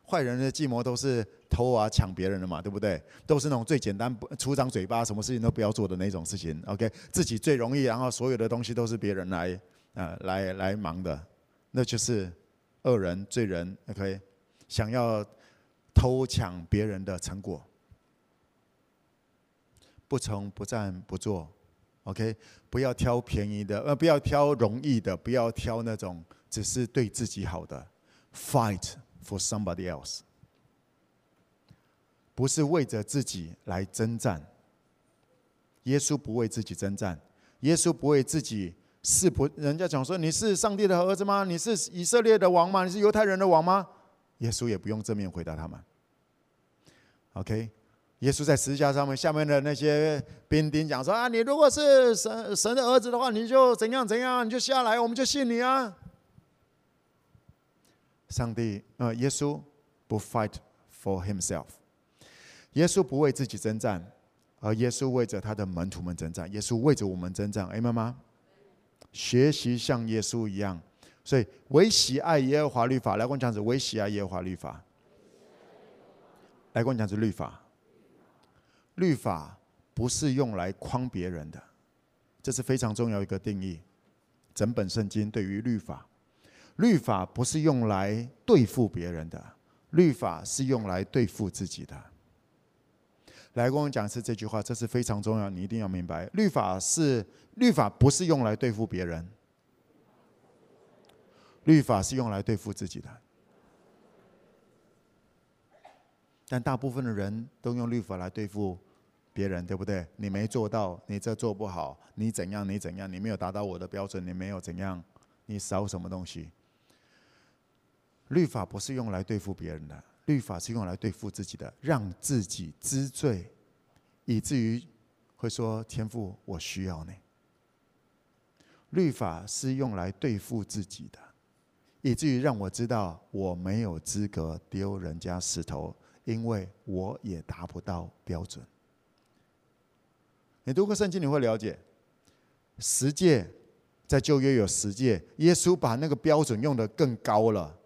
坏人的计谋都是偷啊、抢别人的嘛，对不对？都是那种最简单不、出张嘴巴、什么事情都不要做的那种事情。OK，自己最容易，然后所有的东西都是别人来，呃，来来忙的，那就是恶人、罪人。OK，想要偷抢别人的成果，不从不战不做。OK，不要挑便宜的，呃，不要挑容易的，不要挑那种只是对自己好的。Fight。For somebody else，不是为着自己来征战。耶稣不为自己征战，耶稣不为自己是不？人家讲说你是上帝的儿子吗？你是以色列的王吗？你是犹太人的王吗？耶稣也不用正面回答他们。OK，耶稣在十字架上面，下面的那些兵丁讲说啊，你如果是神神的儿子的话，你就怎样怎样，你就下来，我们就信你啊。上帝，呃，耶稣不 fight for himself，耶稣不为自己征战，而耶稣为着他的门徒们征战。耶稣为着我们征战，哎，妈妈，学习像耶稣一样，所以唯喜爱耶和华律法。来跟我讲，是唯喜爱耶和华律法。来跟我讲，是律法。律法不是用来框别人的，这是非常重要一个定义。整本圣经对于律法。律法不是用来对付别人的，律法是用来对付自己的。来跟我讲一次这句话，这是非常重要，你一定要明白。律法是律法不是用来对付别人，律法是用来对付自己的。但大部分的人都用律法来对付别人，对不对？你没做到，你这做不好，你怎样？你怎样？你没有达到我的标准，你没有怎样？你少什么东西？律法不是用来对付别人的，律法是用来对付自己的，让自己知罪，以至于会说：“天父，我需要你。”律法是用来对付自己的，以至于让我知道我没有资格丢人家石头，因为我也达不到标准。你读过圣经，你会了解十诫，在旧约有十诫，耶稣把那个标准用得更高了。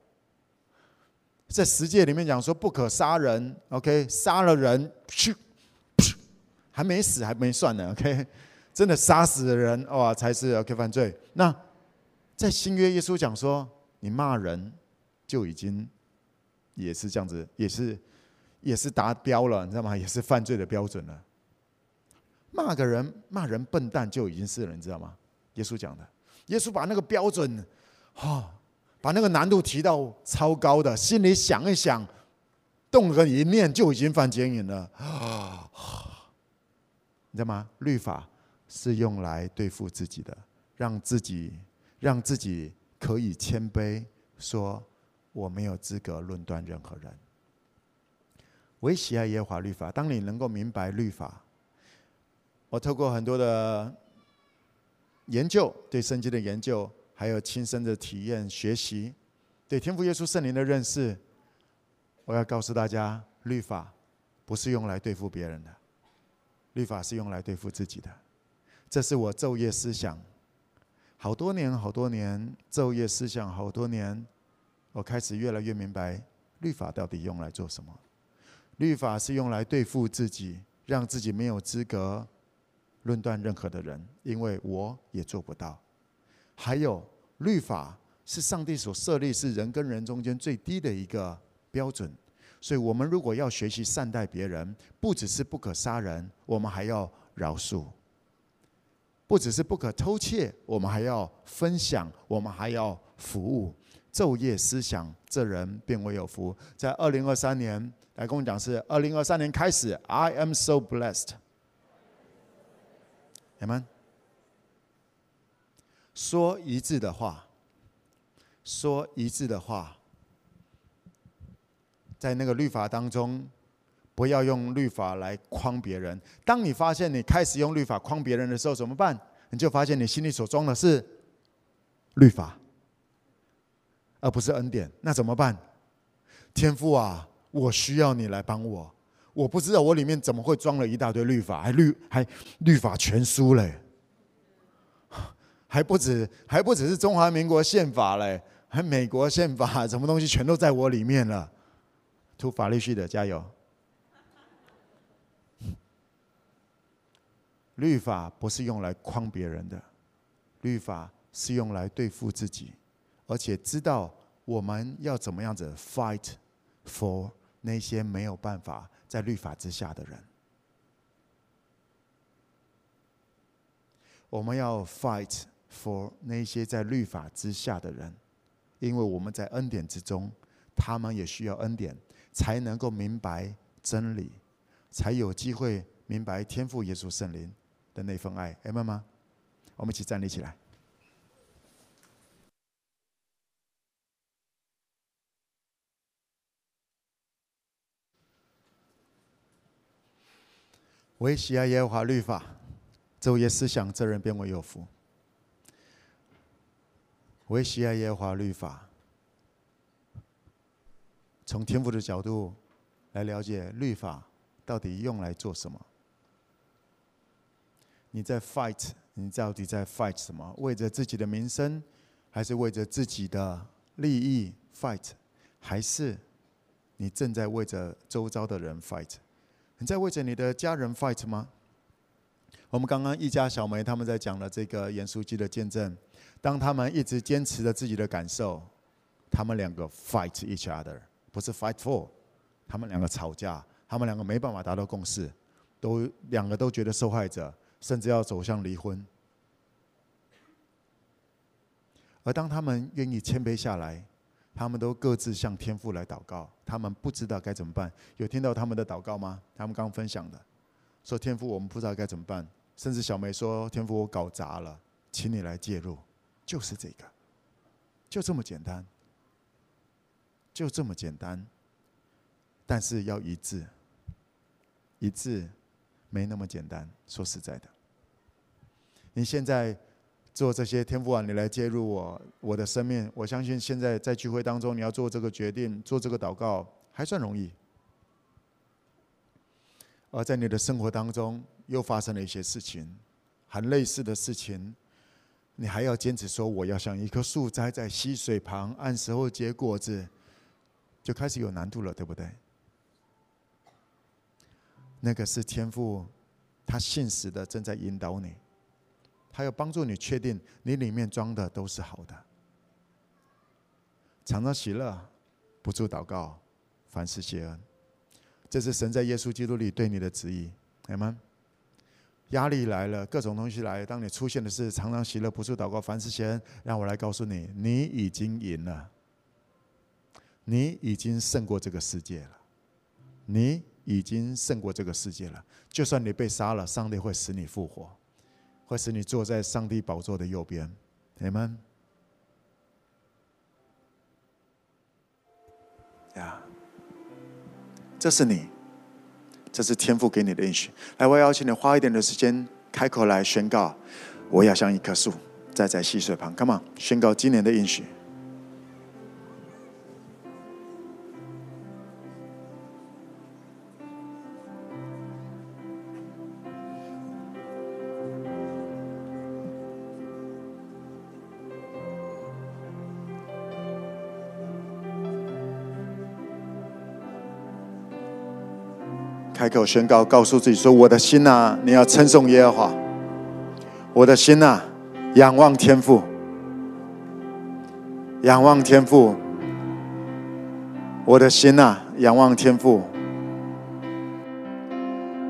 在十诫里面讲说不可杀人，OK，杀了人，去，还没死还没算呢，OK，真的杀死的人哇才是 OK 犯罪。那在新约耶稣讲说，你骂人就已经也是这样子，也是也是达标了，你知道吗？也是犯罪的标准了。骂个人骂人笨蛋就已经是了，你知道吗？耶稣讲的，耶稣把那个标准，哈。把那个难度提到超高的，心里想一想，动个一念就已经犯奸淫了啊！你知道吗？律法是用来对付自己的，让自己让自己可以谦卑，说我没有资格论断任何人。我也喜爱耶和华律法。当你能够明白律法，我透过很多的研究，对圣经的研究。还有亲身的体验、学习，对天父耶稣圣灵的认识，我要告诉大家，律法不是用来对付别人的，律法是用来对付自己的。这是我昼夜思想好多年、好多年，昼夜思想好多年，我开始越来越明白，律法到底用来做什么？律法是用来对付自己，让自己没有资格论断任何的人，因为我也做不到。还有律法是上帝所设立，是人跟人中间最低的一个标准。所以，我们如果要学习善待别人，不只是不可杀人，我们还要饶恕；不只是不可偷窃，我们还要分享，我们还要服务。昼夜思想，这人便为有福。在二零二三年，来跟我讲是二零二三年开始，I am so blessed。Amen。说一致的话，说一致的话，在那个律法当中，不要用律法来诓别人。当你发现你开始用律法诓别人的时候，怎么办？你就发现你心里所装的是律法，而不是恩典。那怎么办？天父啊，我需要你来帮我。我不知道我里面怎么会装了一大堆律法，还律还律法全书嘞，还不止还不只是中华民国宪法嘞，还美国宪法，什么东西全都在我里面了。读法律系的加油！律法不是用来诓别人的，律法是用来对付自己，而且知道我们要怎么样子 fight for 那些没有办法。在律法之下的人，我们要 fight for 那些在律法之下的人，因为我们在恩典之中，他们也需要恩典，才能够明白真理，才有机会明白天赋耶稣圣灵的那份爱。阿们吗？我们一起站立起来。我也喜爱耶和华律法，昼夜思想，这人便为有福。我也喜爱耶和华律法，从天父的角度来了解律法到底用来做什么？你在 fight，你到底在 fight 什么？为着自己的名声，还是为着自己的利益 fight？还是你正在为着周遭的人 fight？你在为着你的家人 fight 吗？我们刚刚一家小梅他们在讲了这个严书记的见证，当他们一直坚持着自己的感受，他们两个 fight each other，不是 fight for，他们两个吵架，他们两个没办法达到共识，都两个都觉得受害者，甚至要走向离婚。而当他们愿意谦卑下来，他们都各自向天父来祷告，他们不知道该怎么办。有听到他们的祷告吗？他们刚分享的，说天父，我们不知道该怎么办。甚至小梅说：“天父，我搞砸了，请你来介入。”就是这个，就这么简单，就这么简单。但是要一致，一致没那么简单。说实在的，你现在。做这些天父啊，你来介入我我的生命。我相信现在在聚会当中，你要做这个决定，做这个祷告，还算容易。而在你的生活当中，又发生了一些事情，很类似的事情，你还要坚持说我要像一棵树栽在溪水旁，按时候结果子，就开始有难度了，对不对？那个是天父，他信实的正在引导你。还有帮助你确定你里面装的都是好的，常常喜乐，不住祷告，凡事谢恩，这是神在耶稣基督里对你的旨意，阿们。压力来了，各种东西来，当你出现的是常常喜乐，不住祷告，凡事谢恩，让我来告诉你，你已经赢了，你已经胜过这个世界了，你已经胜过这个世界了。就算你被杀了，上帝会使你复活。会使你坐在上帝宝座的右边，你们。呀，这是你，这是天父给你的应许。来，我邀请你花一点的时间，开口来宣告：我要像一棵树，栽在溪水旁。Come on，宣告今年的应许。开口宣告，告诉自己说：“我的心呐，你要称颂耶和华。我的心呐，仰望天父，仰望天父。我的心呐，仰望天父，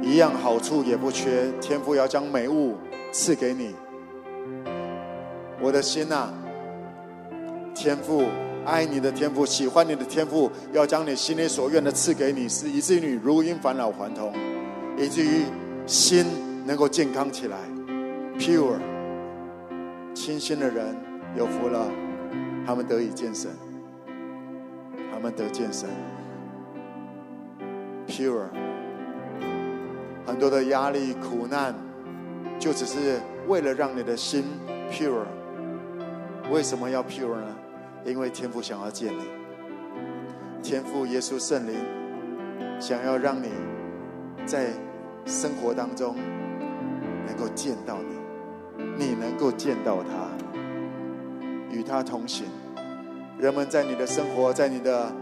一样好处也不缺。天父要将美物赐给你。我的心呐，天父。”爱你的天赋，喜欢你的天赋，要将你心里所愿的赐给你，是以至于你如婴返老还童，以至于心能够健康起来，pure 清心的人有福了，他们得以见神，他们得见神。Pure，很多的压力、苦难，就只是为了让你的心 pure。为什么要 pure 呢？因为天父想要见你，天父耶稣圣灵想要让你在生活当中能够见到你，你能够见到他，与他同行。人们在你的生活，在你的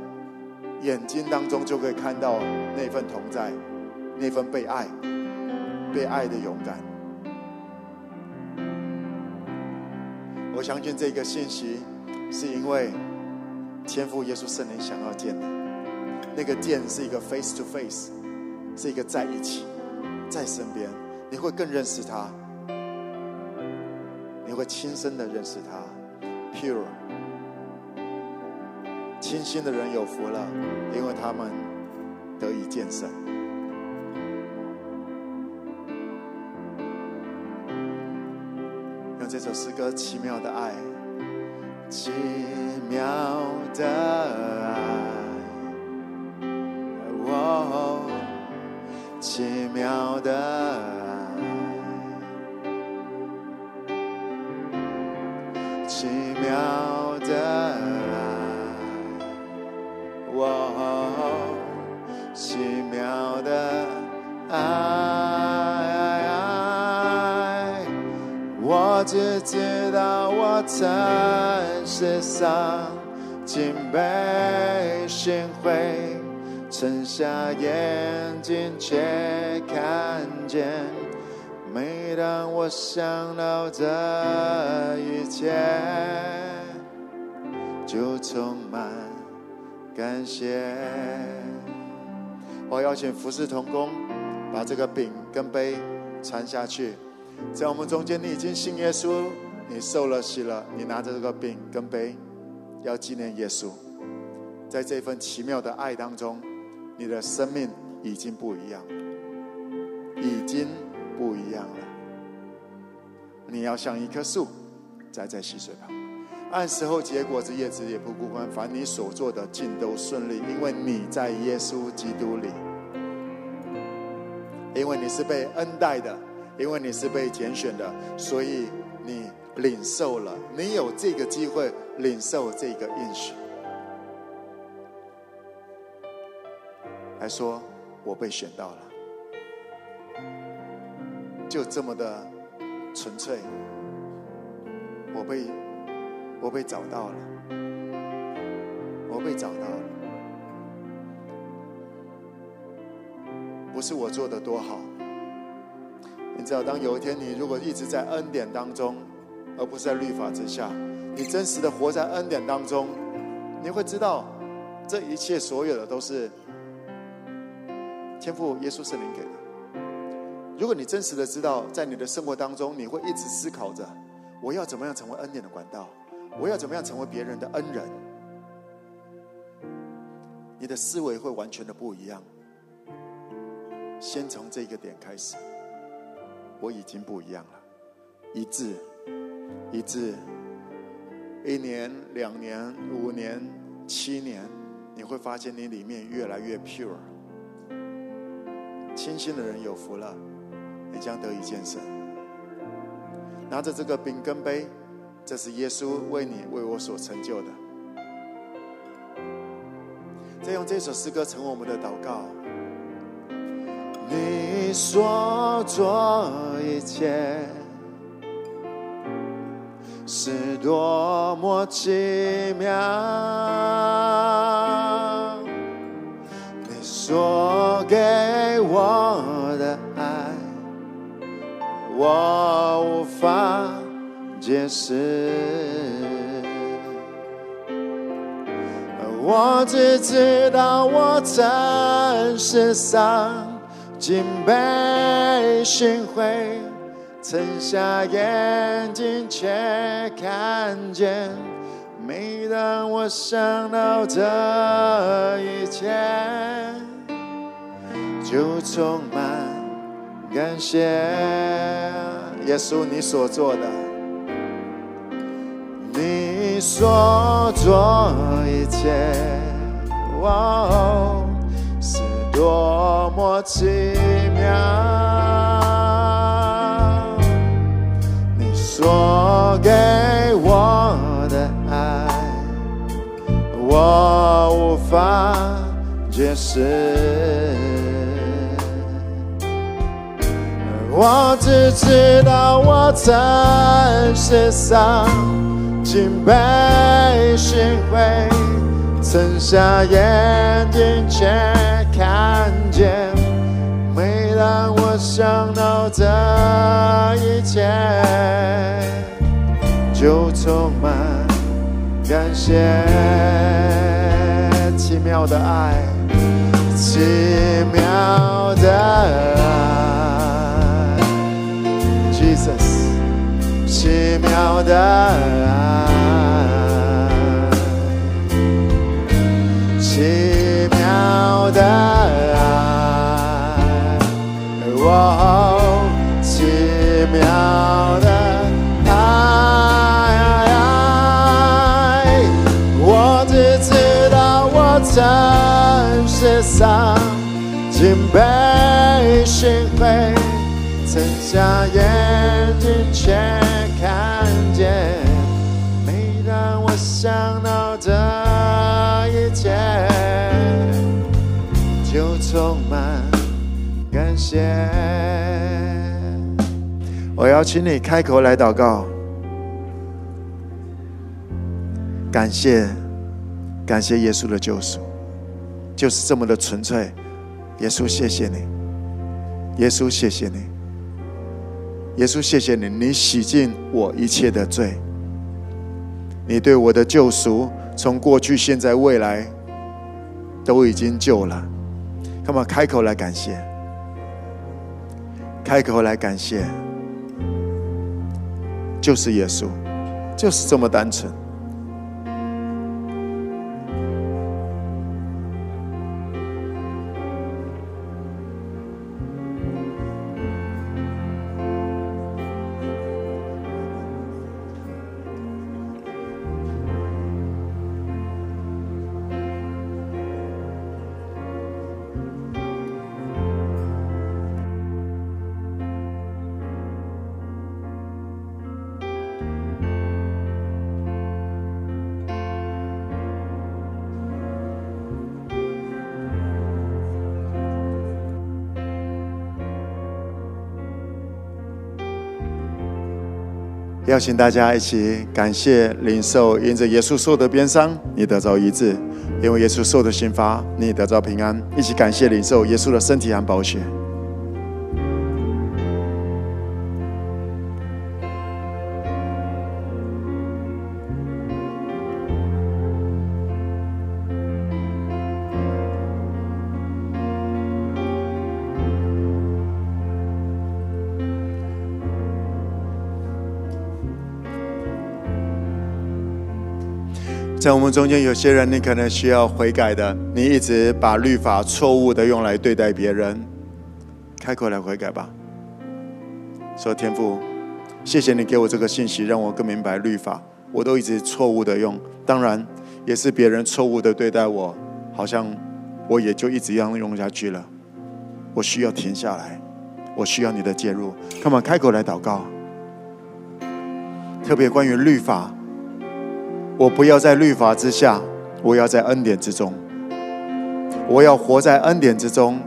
眼睛当中就可以看到那份同在，那份被爱、被爱的勇敢。我相信这个信息，是因为天父耶稣圣灵想要见你。那个见是一个 face to face，是一个在一起，在身边，你会更认识他，你会亲身的认识他。Pure，清心的人有福了，因为他们得以见神。这首诗歌《奇妙的爱》，奇妙的爱，哦，奇妙的爱，奇妙的爱，哦，奇妙的爱。我只知道我在世上竟被心灰，沉下眼睛却看见。每当我想到这一切，就充满感谢。我邀请服侍同工把这个饼跟杯传下去。在我们中间，你已经信耶稣，你受了洗了，你拿着这个饼跟杯，要纪念耶稣。在这份奇妙的爱当中，你的生命已经不一样，已经不一样了。你要像一棵树，栽在溪水旁，按时候结果子，叶子也不枯干。凡你所做的，尽都顺利，因为你在耶稣基督里，因为你是被恩待的。因为你是被拣选的，所以你领受了，你有这个机会领受这个应许。来说，我被选到了，就这么的纯粹。我被我被找到了，我被找到了，不是我做的多好。你知道，当有一天你如果一直在恩典当中，而不是在律法之下，你真实的活在恩典当中，你会知道，这一切所有的都是天父耶稣圣灵给的。如果你真实的知道，在你的生活当中，你会一直思考着，我要怎么样成为恩典的管道，我要怎么样成为别人的恩人，你的思维会完全的不一样。先从这个点开始。我已经不一样了，一致，一致，一年、两年、五年、七年，你会发现你里面越来越 pure。清心的人有福了，你将得以见神。拿着这个饼跟杯，这是耶稣为你、为我所成就的。再用这首诗歌成为我们的祷告。你所做一切是多么奇妙，你说给我的爱，我无法解释，我只知道我在世上。竟被心灰，沉下眼睛却看见。每当我想到这一切，就充满感谢。耶稣，你所做的，你所做一切，哇，是多么奇妙！说给我的爱，我无法解释。我只知道我曾世上竟被寻回，曾下眼睛却看见。让我想到这一切，就充满感谢。奇妙的爱，奇妙的爱，Jesus，。奇妙的爱，奇妙的，喔好奇妙的爱，我只知道我曾是曾经被心会曾下眼睛却看见，每当我想。谢。我要请你开口来祷告，感谢，感谢耶稣的救赎，就是这么的纯粹。耶稣，谢谢你，耶稣，谢谢你，耶稣，谢谢你，你洗净我一切的罪。你对我的救赎，从过去、现在、未来，都已经救了。干嘛开口来感谢？开口来感谢，就是耶稣，就是这么单纯。邀请大家一起感谢领受，因着耶稣受的鞭伤，你得着医治；因为耶稣受的刑罚，你得着平安。一起感谢领受耶稣的身体和宝血。在我们中间，有些人你可能需要悔改的，你一直把律法错误的用来对待别人，开口来悔改吧。说天父，谢谢你给我这个信息，让我更明白律法，我都一直错误的用，当然也是别人错误的对待我，好像我也就一直这样用下去了。我需要停下来，我需要你的介入。干嘛开口来祷告，特别关于律法。我不要在律法之下，我要在恩典之中。我要活在恩典之中，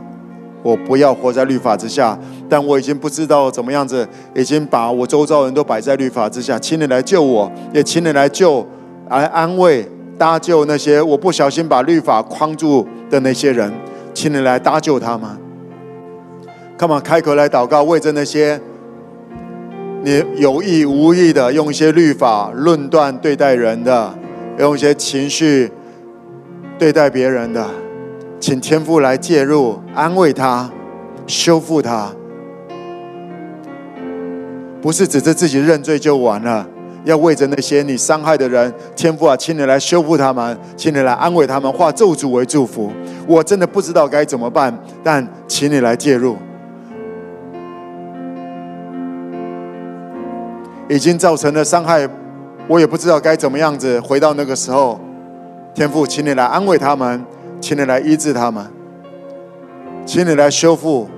我不要活在律法之下。但我已经不知道怎么样子，已经把我周遭人都摆在律法之下。请你来救我，也请你来救，来安慰、搭救那些我不小心把律法框住的那些人。请你来搭救他们。Come on，开口来祷告，为着那些。你有意无意的用一些律法论断对待人的，用一些情绪对待别人的，请天父来介入，安慰他，修复他。不是指着自己认罪就完了，要为着那些你伤害的人，天父啊，请你来修复他们，请你来安慰他们，化咒诅为祝福。我真的不知道该怎么办，但请你来介入。已经造成了伤害我也不知道该怎么样子回到那个时候。天父，请你来安慰他们，请你来医治他们，请你来修复，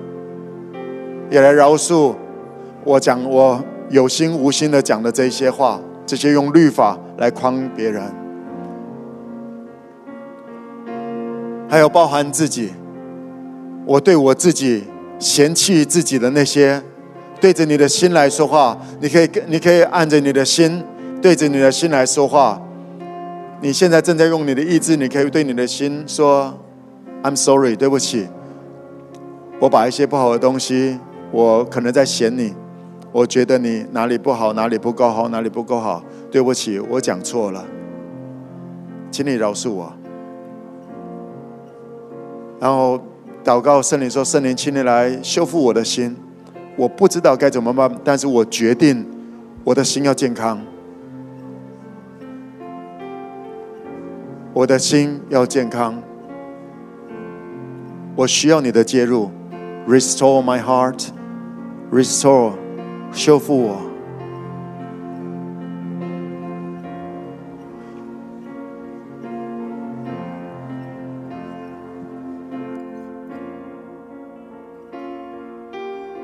也来饶恕我讲我有心无心的讲的这些话，这些用律法来框别人，还有包含自己，我对我自己嫌弃自己的那些，对着你的心来说话，你可以你可以按着你的心，对着你的心来说话。你现在正在用你的意志，你可以对你的心说：“I'm sorry，对不起，我把一些不好的东西，我可能在嫌你，我觉得你哪里不好，哪里不够好，哪里不够好，对不起，我讲错了，请你饶恕我。”然后祷告圣灵说：“圣灵，请你来修复我的心，我不知道该怎么办，但是我决定我的心要健康。”我的心要健康，我需要你的介入，Restore my heart，Restore，修复我。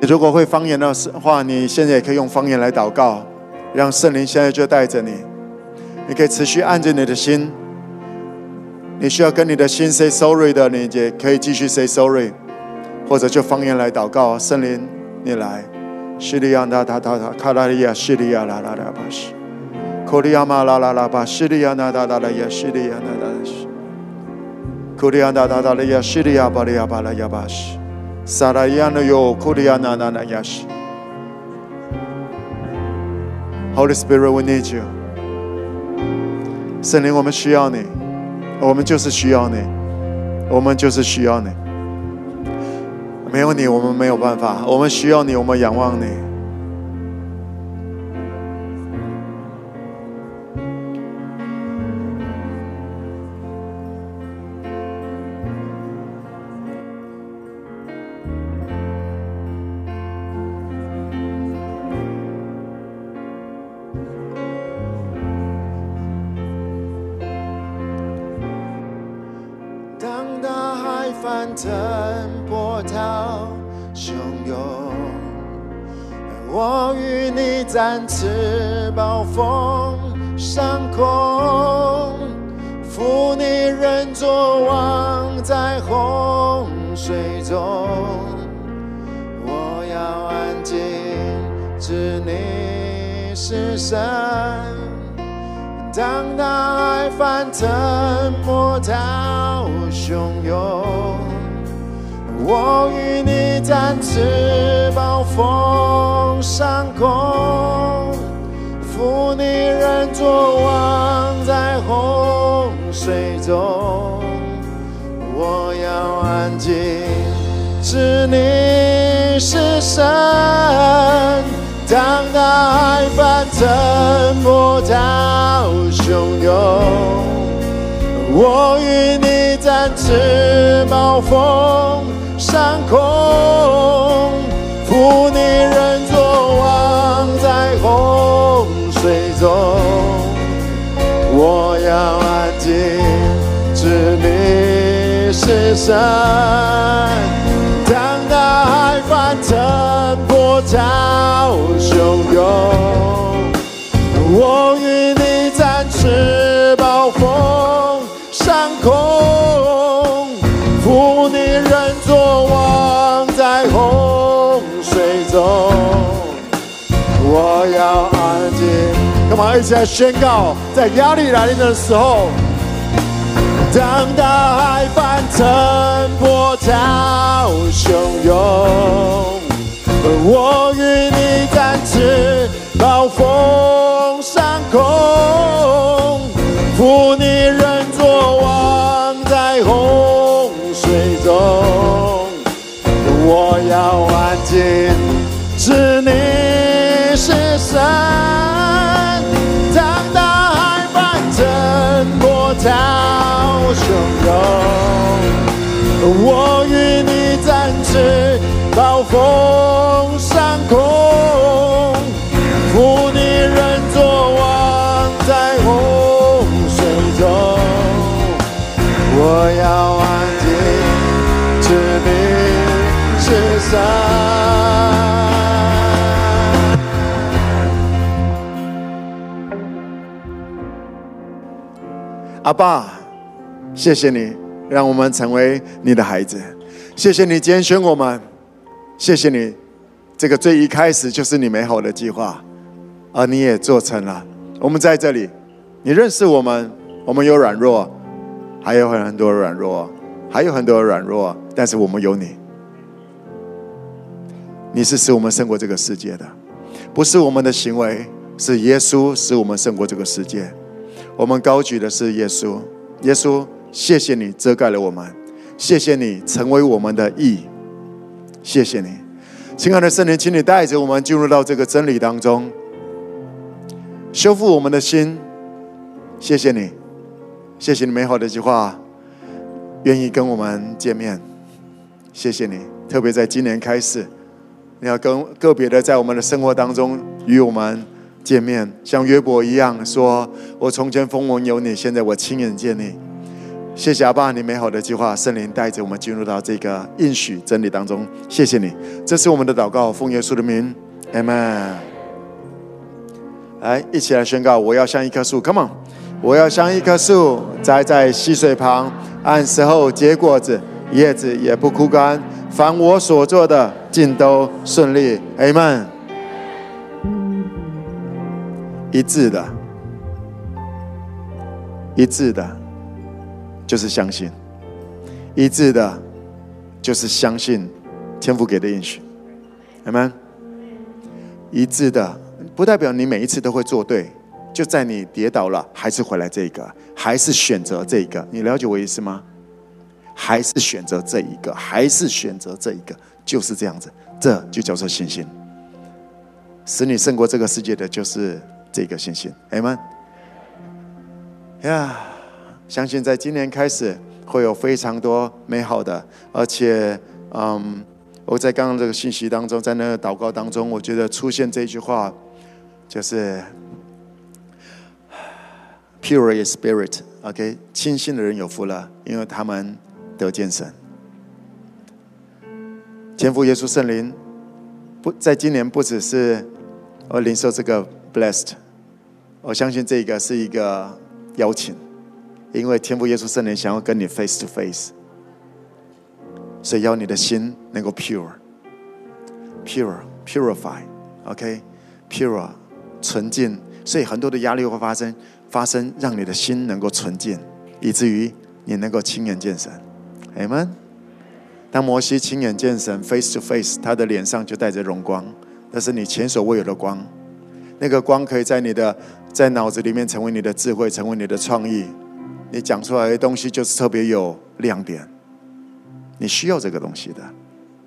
如果会方言的话，你现在也可以用方言来祷告，让圣灵现在就带着你，你可以持续按着你的心。你需要跟你的心 say sorry 的，你也可以继续 say sorry，或者就方言来祷告。圣灵，你来，叙利亚纳塔塔塔卡拉利亚叙利亚拉拉拉巴西，库利亚马拉拉拉巴叙利亚纳塔塔拉亚叙利亚纳塔西，库利亚纳塔塔拉亚叙利亚巴利亚巴拉亚巴西，萨拉亚诺哟库利亚纳纳纳亚西。Holy Spirit, we need you。圣灵，我们需要你。我们就是需要你，我们就是需要你。没有你，我们没有办法。我们需要你，我们仰望你。汹涌，我与你展翅暴风上空，负你人作王在洪水中，我要安静，知你是神。当大海翻腾，波涛汹涌。我与你展翅暴风上空，负你人作王在洪水中。我要安静，知你是神。当大海翻腾，波涛汹涌，我与你展翅暴风。上空，负你人作王在洪水中。我要安静，知你是神。当大海翻腾，波涛汹涌，我与你展翅暴风上空，静。干嘛一起来宣告？在压力来临的时候，当大海翻腾，波涛汹涌，我与你展翅暴风上空，负你人作王在洪水中。我要安静，知你是神。波涛汹涌，我与你展翅，暴风上空，负你人作王在洪水中，我要安静，知名是神。阿爸，谢谢你让我们成为你的孩子，谢谢你拣选我们，谢谢你，这个最一开始就是你美好的计划，而你也做成了。我们在这里，你认识我们，我们有软弱，还有很多软弱，还有很多软弱，但是我们有你，你是使我们胜过这个世界的，不是我们的行为，是耶稣使我们胜过这个世界。我们高举的是耶稣，耶稣，谢谢你遮盖了我们，谢谢你成为我们的义，谢谢你，亲爱的圣灵，请你带着我们进入到这个真理当中，修复我们的心，谢谢你，谢谢你美好的计划，愿意跟我们见面，谢谢你，特别在今年开始，你要跟个别的在我们的生活当中与我们。见面，像约伯一样说：“我从前风闻有你，现在我亲眼见你。”谢谢阿爸，你美好的计划，圣灵带着我们进入到这个应许真理当中。谢谢你，这是我们的祷告，奉耶稣的名，Amen。来，一起来宣告：我要像一棵树，Come on！我要像一棵树，栽在溪水旁，按时候结果子，叶子也不枯干。凡我所做的，尽都顺利，Amen。一致的，一致的，就是相信；一致的，就是相信天父给的应许，好吗？一致的不代表你每一次都会做对，就在你跌倒了，还是回来这个，还是选择这个，你了解我意思吗？还是选择这一个，还是选择这一个，就是这样子，这就叫做信心，使你胜过这个世界的就是。这个信心，Amen。呀，相信在今年开始会有非常多美好的，而且，嗯，我在刚刚这个信息当中，在那个祷告当中，我觉得出现这句话，就是 “Pure spirit”，OK，清心的人有福了，因为他们得见神。天父耶稣圣灵，不在今年不只是我领受这个 blessed。我相信这个是一个邀请，因为天父耶稣圣灵想要跟你 face to face，所以要你的心能够 pure，pure purify，OK，pure 纯净，所以很多的压力会发生，发生让你的心能够纯净，以至于你能够亲眼见神。Amen。当摩西亲眼见神 face to face，他的脸上就带着荣光，那是你前所未有的光，那个光可以在你的。在脑子里面成为你的智慧，成为你的创意，你讲出来的东西就是特别有亮点。你需要这个东西的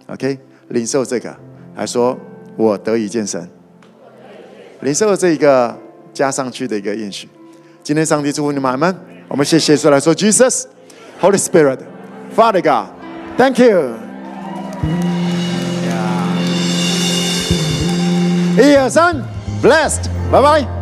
，OK？领受这个，还说我得以见神，领受这一个加上去的一个应许。今天上帝祝福你们，们，我们谢谢说来说，Jesus，Holy Spirit，Father God，Thank you。一二三，Blessed，拜拜。